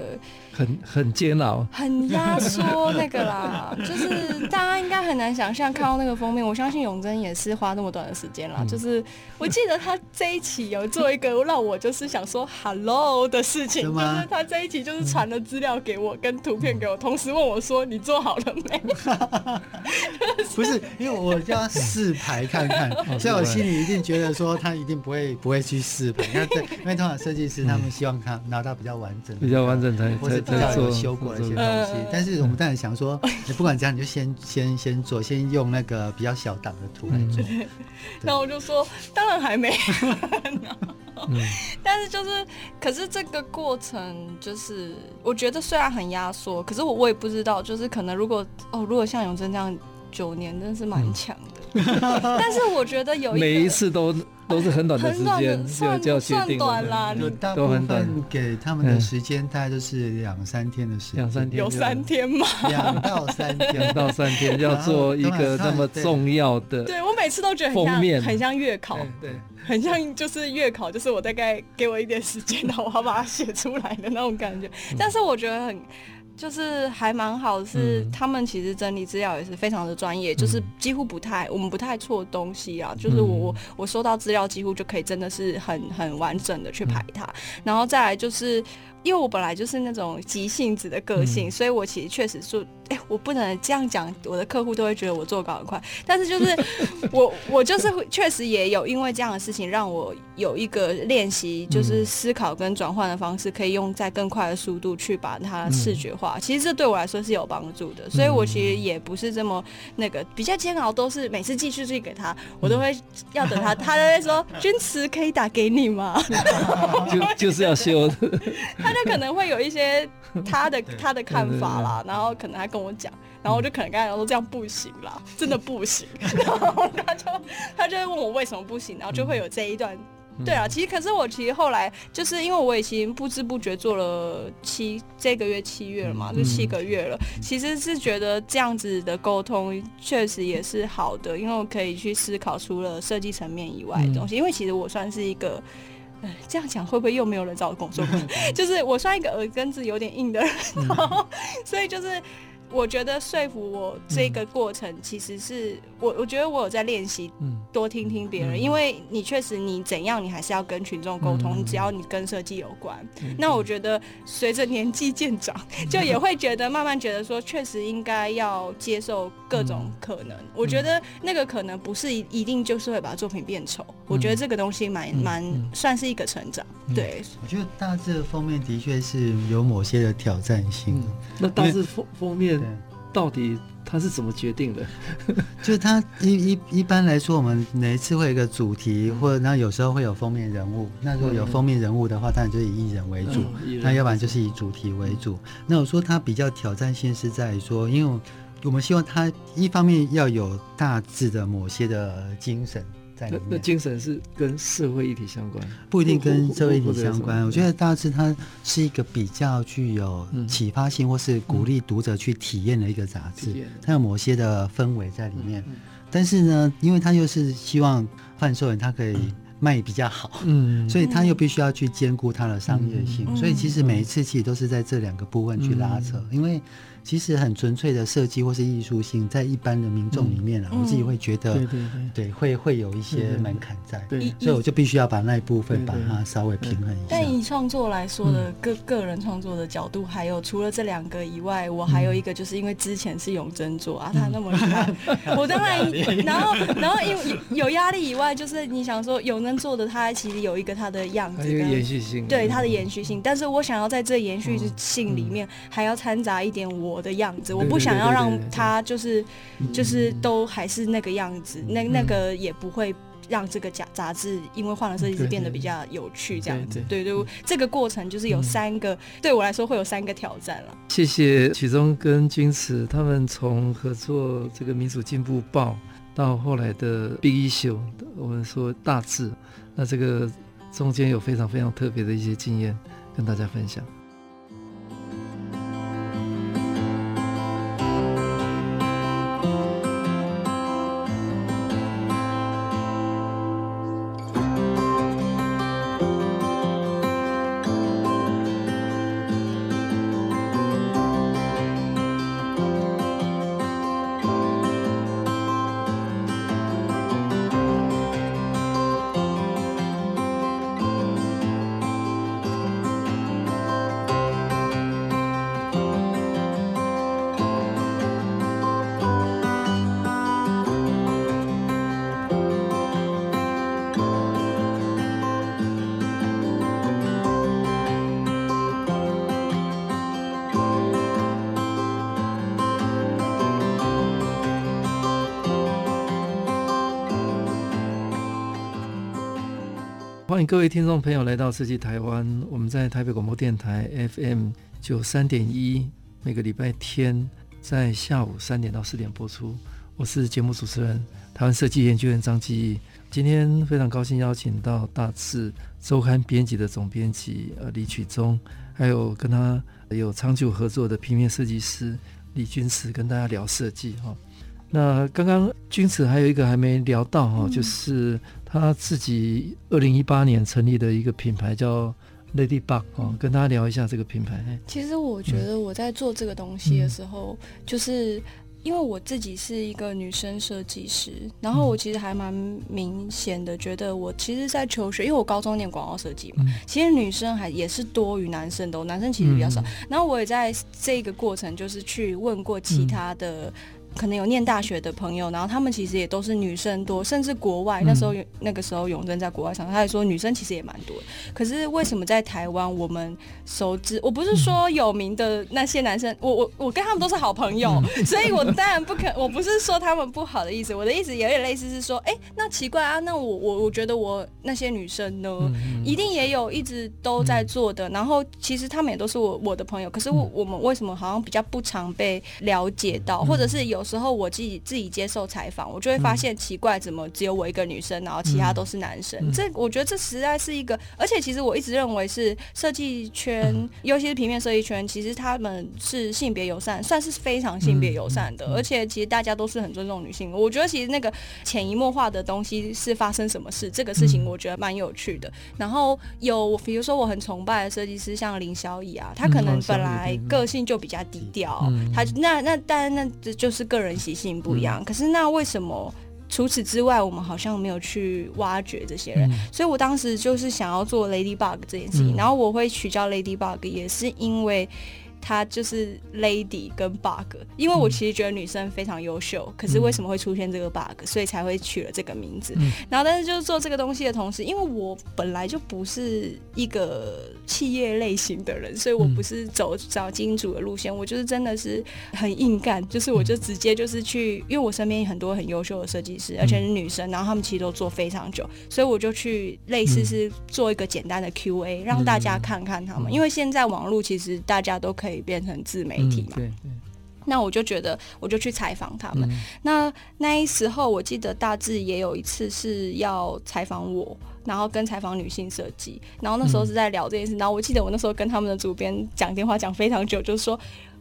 很很煎熬，很压缩那个啦，就是大家应该很难想象看到那个封面，我相信永珍也是花那么短的时间啦，就是我记得他这一期有做一个让我就是想说 hello 的事情，就是他这一期就是传了资料给我跟图片给我，同时问我说你做好了没？不是，因为我叫他试牌看看，所以我心里一定觉得说他一定不会不会去试牌。因为因为通常设计师他们希望他拿到比较完整、比较完整才或者比较有修过的一些东西。但是我们当然想说，你 不管怎样，你就先先先做，先用那个比较小档的图来做。然后我就说，当然还没。但是就是，可是这个过程就是，我觉得虽然很压缩，可是我我也不知道，就是可能如果哦，如果像永贞这样九年，真的是蛮强的。嗯、但是我觉得有一每一次都都是很短的时间，就就算短啦，有大部分给他们的时间大概就是两三天的时间，两三天有三天吗？两到三天，两到三天要做一个那么重要的，对我每次都觉得很像很像月考，对。很像就是月考，就是我大概给我一点时间，然后我要把它写出来的那种感觉。但是我觉得很。就是还蛮好的，是他们其实整理资料也是非常的专业，嗯、就是几乎不太我们不太错东西啊。就是我我我收到资料几乎就可以真的是很很完整的去排它，嗯、然后再来就是因为我本来就是那种急性子的个性，嗯、所以我其实确实是哎、欸，我不能这样讲，我的客户都会觉得我做稿很快。但是就是 我我就是确实也有因为这样的事情让我有一个练习，就是思考跟转换的方式，可以用在更快的速度去把它视觉化。其实这对我来说是有帮助的，所以我其实也不是这么那个比较煎熬，都是每次寄出去给他，我都会要等他，他都会说 君慈可以打给你吗？就就是要修，他就可能会有一些 他的他的看法啦，然后可能他跟我讲，然后我就可能跟他说这样不行啦，真的不行，然后他就他就会问我为什么不行，然后就会有这一段。对啊，其实可是我其实后来就是因为我已经不知不觉做了七这个月七月了嘛，就七个月了。其实是觉得这样子的沟通确实也是好的，因为我可以去思考除了设计层面以外的东西。因为其实我算是一个，呃，这样讲会不会又没有人找我工作？就是我算一个耳根子有点硬的人，然后所以就是。我觉得说服我这个过程，其实是我我觉得我有在练习，多听听别人，因为你确实你怎样，你还是要跟群众沟通，只要你跟设计有关。那我觉得随着年纪渐长，就也会觉得慢慢觉得说，确实应该要接受各种可能。我觉得那个可能不是一一定就是会把作品变丑。我觉得这个东西蛮蛮算是一个成长。对，我觉得大致的封面的确是有某些的挑战性。那大致封封面。到底他是怎么决定的？就是他一一一般来说，我们每一次会有一个主题，或者那有时候会有封面人物。那如果有封面人物的话，当然就是以艺人为主；那要不然就是以主题为主。那我说他比较挑战性是在于说，因为我们希望他一方面要有大致的某些的精神。那那精神是跟社会议题相关，不一定跟社会议题相关。我觉得大致它是一个比较具有启发性，或是鼓励读者去体验的一个杂志。它有某些的氛围在里面，但是呢，因为它又是希望贩售人他可以卖比较好，嗯，所以他又必须要去兼顾它的商业性。所以其实每一次其实都是在这两个部分去拉扯，因为。其实很纯粹的设计或是艺术性，在一般的民众里面啊，我自己会觉得，对对对，对会会有一些门槛在，对，所以我就必须要把那一部分把它稍微平衡一下。但以创作来说的个个人创作的角度，还有除了这两个以外，我还有一个，就是因为之前是永珍做啊，他那么厉害，我当然，然后然后因为有压力以外，就是你想说永珍做的，他其实有一个他的样子，有延续性，对他的延续性，但是我想要在这延续性里面，还要掺杂一点我。我的样子，我不想要让他就是就是都还是那个样子，那那个也不会让这个杂杂志因为换了设计师变得比较有趣，这样子。对对，这个过程就是有三个，对我来说会有三个挑战了。谢谢启宗跟君慈他们从合作这个《民主进步报》到后来的 Big Issue，我们说大致，那这个中间有非常非常特别的一些经验跟大家分享。各位听众朋友来到设计台湾。我们在台北广播电台 FM 九三点一，每个礼拜天在下午三点到四点播出。我是节目主持人台湾设计研究院张基义。今天非常高兴邀请到大志周刊编辑的总编辑呃李曲中，还有跟他有长久合作的平面设计师李君慈，跟大家聊设计哈。那刚刚君子还有一个还没聊到哈，就是他自己二零一八年成立的一个品牌叫 Ladybug 哦，跟大家聊一下这个品牌。其实我觉得我在做这个东西的时候，嗯、就是因为我自己是一个女生设计师，然后我其实还蛮明显的觉得，我其实，在求学，因为我高中念广告设计嘛，嗯、其实女生还也是多于男生的，男生其实比较少。嗯、然后我也在这个过程，就是去问过其他的。可能有念大学的朋友，然后他们其实也都是女生多，甚至国外那时候，那个时候永贞在国外上，他也说女生其实也蛮多。可是为什么在台湾我们熟知？我不是说有名的那些男生，我我我跟他们都是好朋友，所以我当然不肯，我不是说他们不好的意思，我的意思有点类似是说，哎，那奇怪啊，那我我我觉得我那些女生呢，一定也有一直都在做的，然后其实他们也都是我我的朋友，可是我我们为什么好像比较不常被了解到，或者是有。时候我自己自己接受采访，我就会发现奇怪，怎么只有我一个女生，然后其他都是男生？嗯、这我觉得这实在是一个，而且其实我一直认为是设计圈，嗯、尤其是平面设计圈，其实他们是性别友善，算是非常性别友善的。而且其实大家都是很尊重女性。我觉得其实那个潜移默化的东西是发生什么事，这个事情我觉得蛮有趣的。然后有比如说我很崇拜的设计师，像林小乙啊，他可能本来个性就比较低调，嗯、他那那当然那这就是个。个人习性不一样，可是那为什么除此之外，我们好像没有去挖掘这些人？嗯、所以我当时就是想要做 Ladybug 这件事情，嗯、然后我会取叫 Ladybug，也是因为。它就是 lady 跟 bug，因为我其实觉得女生非常优秀，嗯、可是为什么会出现这个 bug，所以才会取了这个名字。嗯、然后，但是就是做这个东西的同时，因为我本来就不是一个企业类型的人，所以我不是走找金主的路线，我就是真的是很硬干，就是我就直接就是去，因为我身边有很多很优秀的设计师，而且是女生，然后他们其实都做非常久，所以我就去类似是做一个简单的 QA，让大家看看他们，因为现在网络其实大家都可以。变成自媒体嘛？嗯、对对。那我就觉得，我就去采访他们。嗯、那那时候，我记得大致也有一次是要采访我，然后跟采访女性设计。然后那时候是在聊这件事。然后我记得我那时候跟他们的主编讲电话讲非常久，就是说。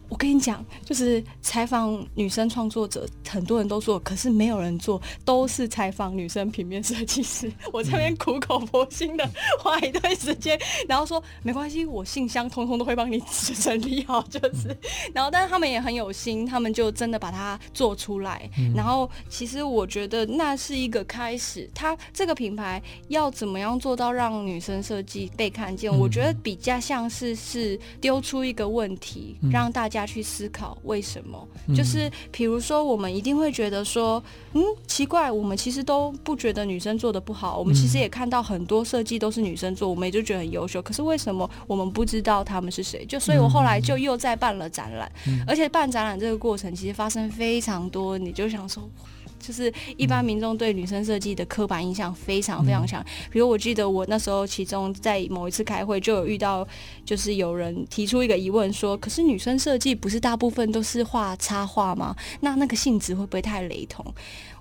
我跟你讲，就是采访女生创作者，很多人都做，可是没有人做，都是采访女生平面设计师。我这边苦口婆心的花一段时间，然后说没关系，我信箱通通都会帮你整理好，就是。然后，但是他们也很有心，他们就真的把它做出来。然后，其实我觉得那是一个开始。他这个品牌要怎么样做到让女生设计被看见？我觉得比较像是是丢出一个问题，让大家。家去思考为什么，就是比如说，我们一定会觉得说，嗯，奇怪，我们其实都不觉得女生做的不好，我们其实也看到很多设计都是女生做，我们也就觉得很优秀。可是为什么我们不知道他们是谁？就所以，我后来就又再办了展览，而且办展览这个过程其实发生非常多，你就想说。就是一般民众对女生设计的刻板印象非常非常强。比如我记得我那时候其中在某一次开会就有遇到，就是有人提出一个疑问说：“可是女生设计不是大部分都是画插画吗？那那个性质会不会太雷同？”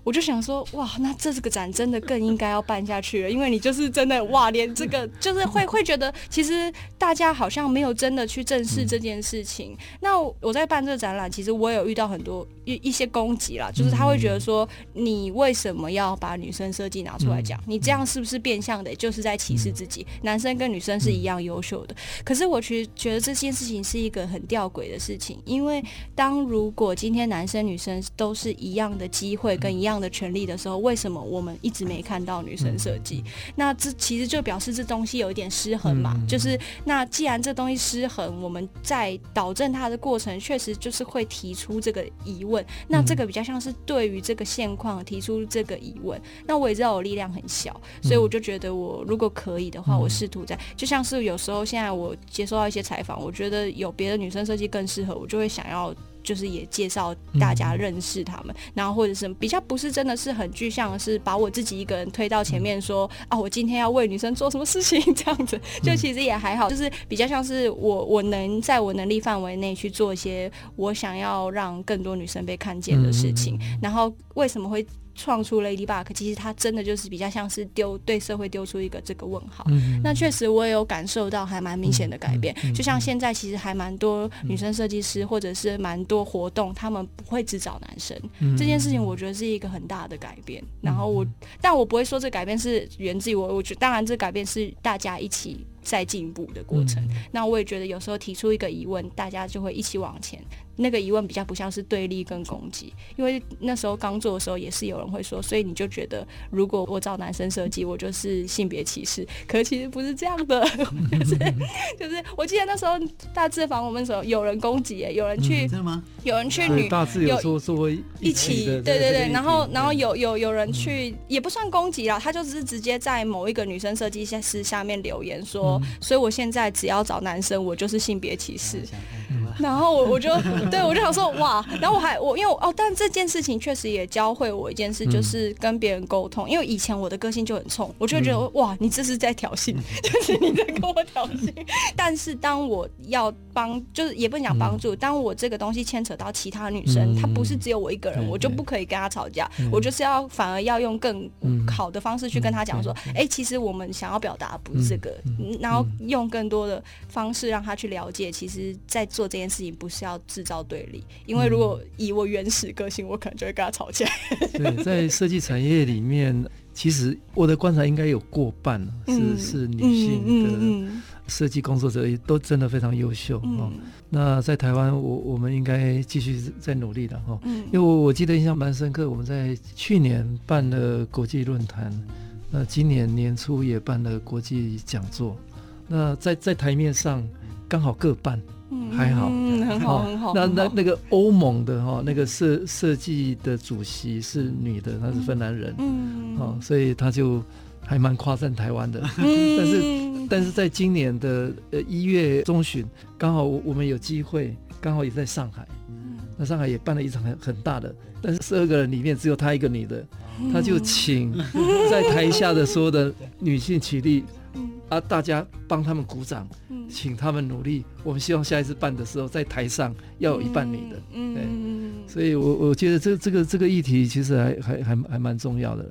我就想说，哇，那这这个展真的更应该要办下去了，因为你就是真的哇，连这个就是会会觉得，其实大家好像没有真的去正视这件事情。那我在办这个展览，其实我有遇到很多一一些攻击啦，就是他会觉得说，你为什么要把女生设计拿出来讲？你这样是不是变相的就是在歧视自己？男生跟女生是一样优秀的。可是我其实觉得这件事情是一个很吊诡的事情，因为当如果今天男生女生都是一样的机会跟一样的权利的时候，为什么我们一直没看到女生设计？那这其实就表示这东西有一点失衡嘛。就是那既然这东西失衡，我们在导正它的过程，确实就是会提出这个疑问。那这个比较像是对于这个现况提出这个疑问。那我也知道我力量很小，所以我就觉得我如果可以的话，我试图在就像是有时候现在我接受到一些采访，我觉得有别的女生设计更适合，我就会想要。就是也介绍大家认识他们，嗯、然后或者是比较不是真的是很具象的是把我自己一个人推到前面说、嗯、啊，我今天要为女生做什么事情？这样子，就其实也还好，就是比较像是我我能在我能力范围内去做一些我想要让更多女生被看见的事情，嗯、然后为什么会？创出 Ladybug，其实它真的就是比较像是丢对社会丢出一个这个问号。嗯、那确实我也有感受到还蛮明显的改变。嗯嗯嗯、就像现在其实还蛮多女生设计师，或者是蛮多活动，他们不会只找男生。嗯、这件事情我觉得是一个很大的改变。然后我，但我不会说这改变是源自于我。我觉得当然这改变是大家一起在进步的过程。那我也觉得有时候提出一个疑问，大家就会一起往前。那个疑问比较不像是对立跟攻击，因为那时候刚做的时候也是有人会说，所以你就觉得如果我找男生设计，我就是性别歧视，可是其实不是这样的，就是就是我记得那时候大字访我们的时候，有人攻击，有人去，真的吗？有人去女大字有说说一起，对对对，然后然后有有有人去，也不算攻击啦，他就只是直接在某一个女生设计师下面留言说，所以我现在只要找男生，我就是性别歧视。然后我我就 对我就想说哇，然后我还我因为我哦，但这件事情确实也教会我一件事，就是跟别人沟通。因为以前我的个性就很冲，我就觉得哇，你这是在挑衅，就是你在跟我挑衅。但是当我要帮，就是也不能讲帮助，当我这个东西牵扯到其他女生，她不是只有我一个人，我就不可以跟她吵架。我就是要反而要用更好的方式去跟她讲说，哎，其实我们想要表达不是这个，然后用更多的方式让她去了解，其实，在做这件事情不是要制造对立，因为如果以我原始个性，我可能就会跟他吵架。对，在设计产业里面，其实我的观察应该有过半是是女性的设计工作者，也都真的非常优秀哦。那在台湾，我我们应该继续在努力的哈。因为我我记得印象蛮深刻，我们在去年办了国际论坛，那今年年初也办了国际讲座，那在在台面上刚好各半。还好，嗯，很好，很好。那那那个欧盟的哈，那个设设计的主席是女的，她是芬兰人，嗯，哦，所以她就还蛮夸赞台湾的。但是，但是在今年的呃一月中旬，刚好我们有机会，刚好也在上海，那上海也办了一场很很大的，但是十二个人里面只有她一个女的，她就请在台下的所有的女性起立。啊！大家帮他们鼓掌，请他们努力。我们希望下一次办的时候，在台上要有一半女的。嗯，嗯。所以我我觉得这这个这个议题其实还还还还蛮重要的，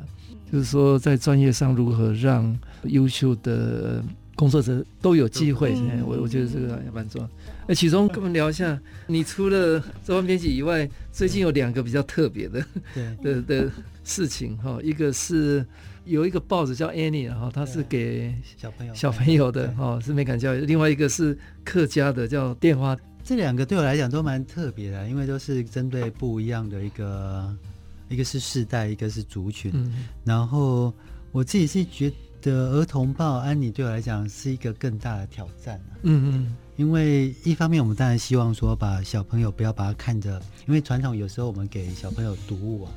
就是说在专业上如何让优秀的工作者都有机会。我我觉得这个还蛮重要。那启忠跟我们聊一下，你除了周刊编辑以外，最近有两个比较特别的 的的事情哈，一个是。有一个报纸叫 Annie，然后它是给小朋友小朋友的哈，是美感教育。另外一个是客家的，叫电话。这两个对我来讲都蛮特别的，因为都是针对不一样的一个，一个是世代，一个是族群。嗯、然后我自己是觉得儿童报安妮对我来讲是一个更大的挑战、啊、嗯嗯，因为一方面我们当然希望说把小朋友不要把它看着，因为传统有时候我们给小朋友读物啊。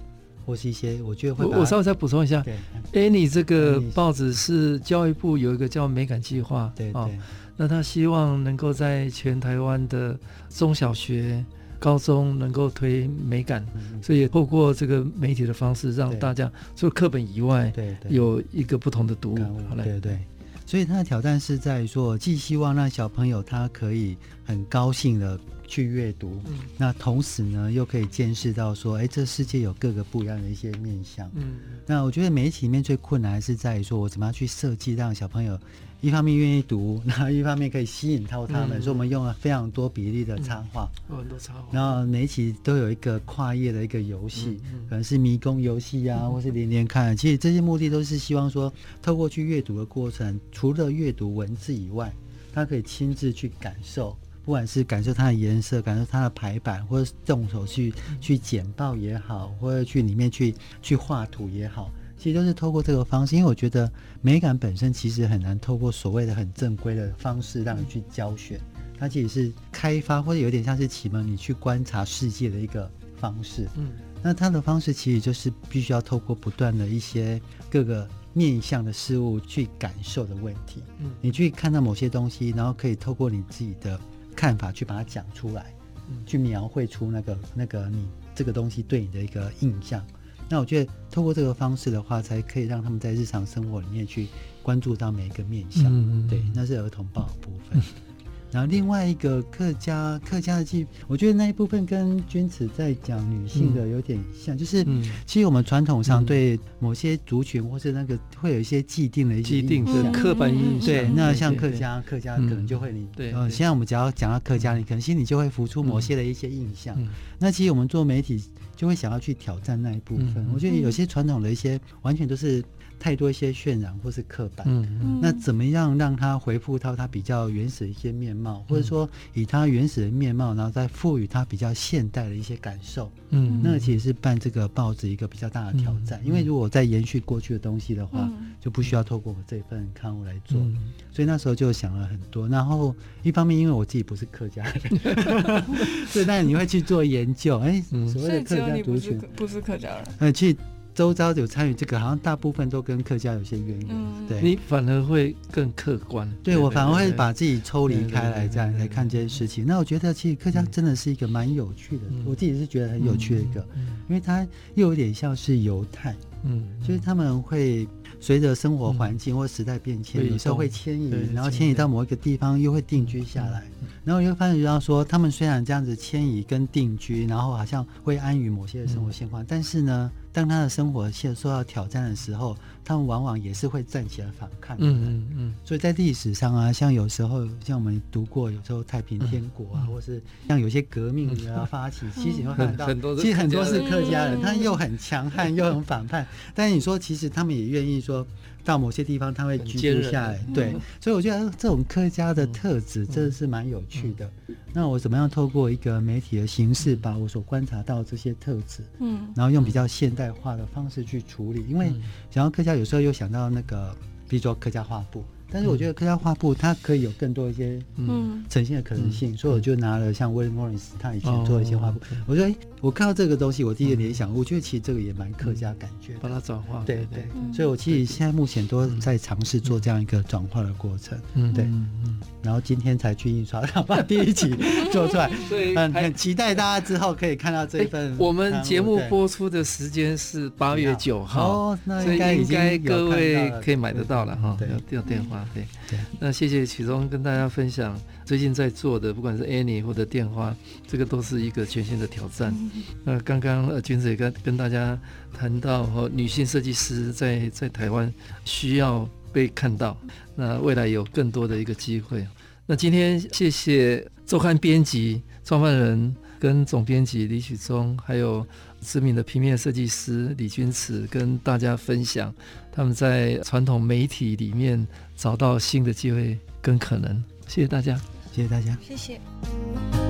或是一些，我觉得会。我稍微再补充一下，对，Annie 这个报纸是教育部有一个叫美感计划，对对、哦。那他希望能够在全台湾的中小学、高中能够推美感，嗯、所以也透过这个媒体的方式，让大家除了课本以外，有一个不同的读物。好嘞，对对。所以他的挑战是在于说，既希望让小朋友他可以很高兴的。去阅读，嗯、那同时呢，又可以见识到说，哎，这世界有各个不一样的一些面向。嗯，那我觉得媒体里面最困难还是在于说，我怎么样去设计，让小朋友一方面愿意读，然后一方面可以吸引到他们。嗯、所以我们用了非常多比例的插画，有很多插画。然后每一期都有一个跨页的一个游戏，可能是迷宫游戏啊，嗯、或是连连看。其实这些目的都是希望说，透过去阅读的过程，除了阅读文字以外，他可以亲自去感受。不管是感受它的颜色，感受它的排版，或者动手去去剪报也好，或者去里面去去画图也好，其实都是透过这个方式。因为我觉得美感本身其实很难透过所谓的很正规的方式让你去教学，它其实是开发或者有点像是启蒙你去观察世界的一个方式。嗯，那它的方式其实就是必须要透过不断的一些各个面向的事物去感受的问题。嗯，你去看到某些东西，然后可以透过你自己的。看法去把它讲出来，去描绘出那个那个你这个东西对你的一个印象。那我觉得透过这个方式的话，才可以让他们在日常生活里面去关注到每一个面向。嗯嗯对，那是儿童报的部分。然后另外一个客家客家的记，我觉得那一部分跟君子在讲女性的有点像，嗯、就是其实我们传统上对某些族群或是那个会有一些既定的一些既定的刻板印象。对，那像客家客家可能就会你对，呃，现在我们只要讲到客家，你可能心里就会浮出某些的一些印象。嗯、那其实我们做媒体。就会想要去挑战那一部分。嗯、我觉得有些传统的一些完全都是太多一些渲染或是刻板。嗯、那怎么样让它回复到它比较原始的一些面貌，嗯、或者说以它原始的面貌，然后再赋予它比较现代的一些感受？嗯，那个其实是办这个报纸一个比较大的挑战。嗯、因为如果再延续过去的东西的话，嗯、就不需要透过我这份刊物来做。嗯、所以那时候就想了很多。然后一方面，因为我自己不是客家人，所以当然你会去做研究。哎，所谓的客。你不是不是客家人，嗯，去周遭有参与这个，好像大部分都跟客家有些渊源。嗯、对，你反而会更客观。对，我反而会把自己抽离开来，这样来看这件事情。那我觉得其实客家真的是一个蛮有趣的，嗯、我自己是觉得很有趣的一个，嗯嗯、因为它又有点像是犹太，嗯，就是他们会。随着生活环境或时代变迁，有时候会迁移，然后迁移到某一个地方，又会定居下来。然后又发现，到说他们虽然这样子迁移跟定居，然后好像会安于某些的生活现况，但是呢，当他的生活现受到挑战的时候，他们往往也是会站起来反抗的。嗯嗯嗯。所以在历史上啊，像有时候像我们读过，有时候太平天国啊，或是像有些革命啊发起，其实你会看到，其实很多是客家人，他又很强悍 又很反叛，但是你说其实他们也愿意说。到某些地方，他会居住下来。对，所以我觉得这种客家的特质真的是蛮有趣的。那我怎么样透过一个媒体的形式，把我所观察到这些特质，嗯，然后用比较现代化的方式去处理？因为想到客家，有时候又想到那个，比如说客家画布。但是我觉得客家画布它可以有更多一些嗯呈现的可能性，所以我就拿了像 William Morris 他以前做的一些画布，我觉得我看到这个东西，我第一个联想，我觉得其实这个也蛮客家感觉，把它转化，对对，所以我其实现在目前都在尝试做这样一个转化的过程，嗯对，然后今天才去印刷厂把第一集做出来，嗯，很期待大家之后可以看到这一份。我们节目播出的时间是八月九号，哦，那应该应该各位可以买得到了哈，要要电话。对，对，那谢谢启宗跟大家分享最近在做的，不管是 Annie 或者电话，这个都是一个全新的挑战。那刚刚呃君子也跟跟大家谈到，和女性设计师在在台湾需要被看到，那未来有更多的一个机会。那今天谢谢周刊编辑创办人跟总编辑李启宗，还有知名的平面设计师李君慈，跟大家分享他们在传统媒体里面找到新的机会跟可能。谢谢大家。谢谢大家。谢谢。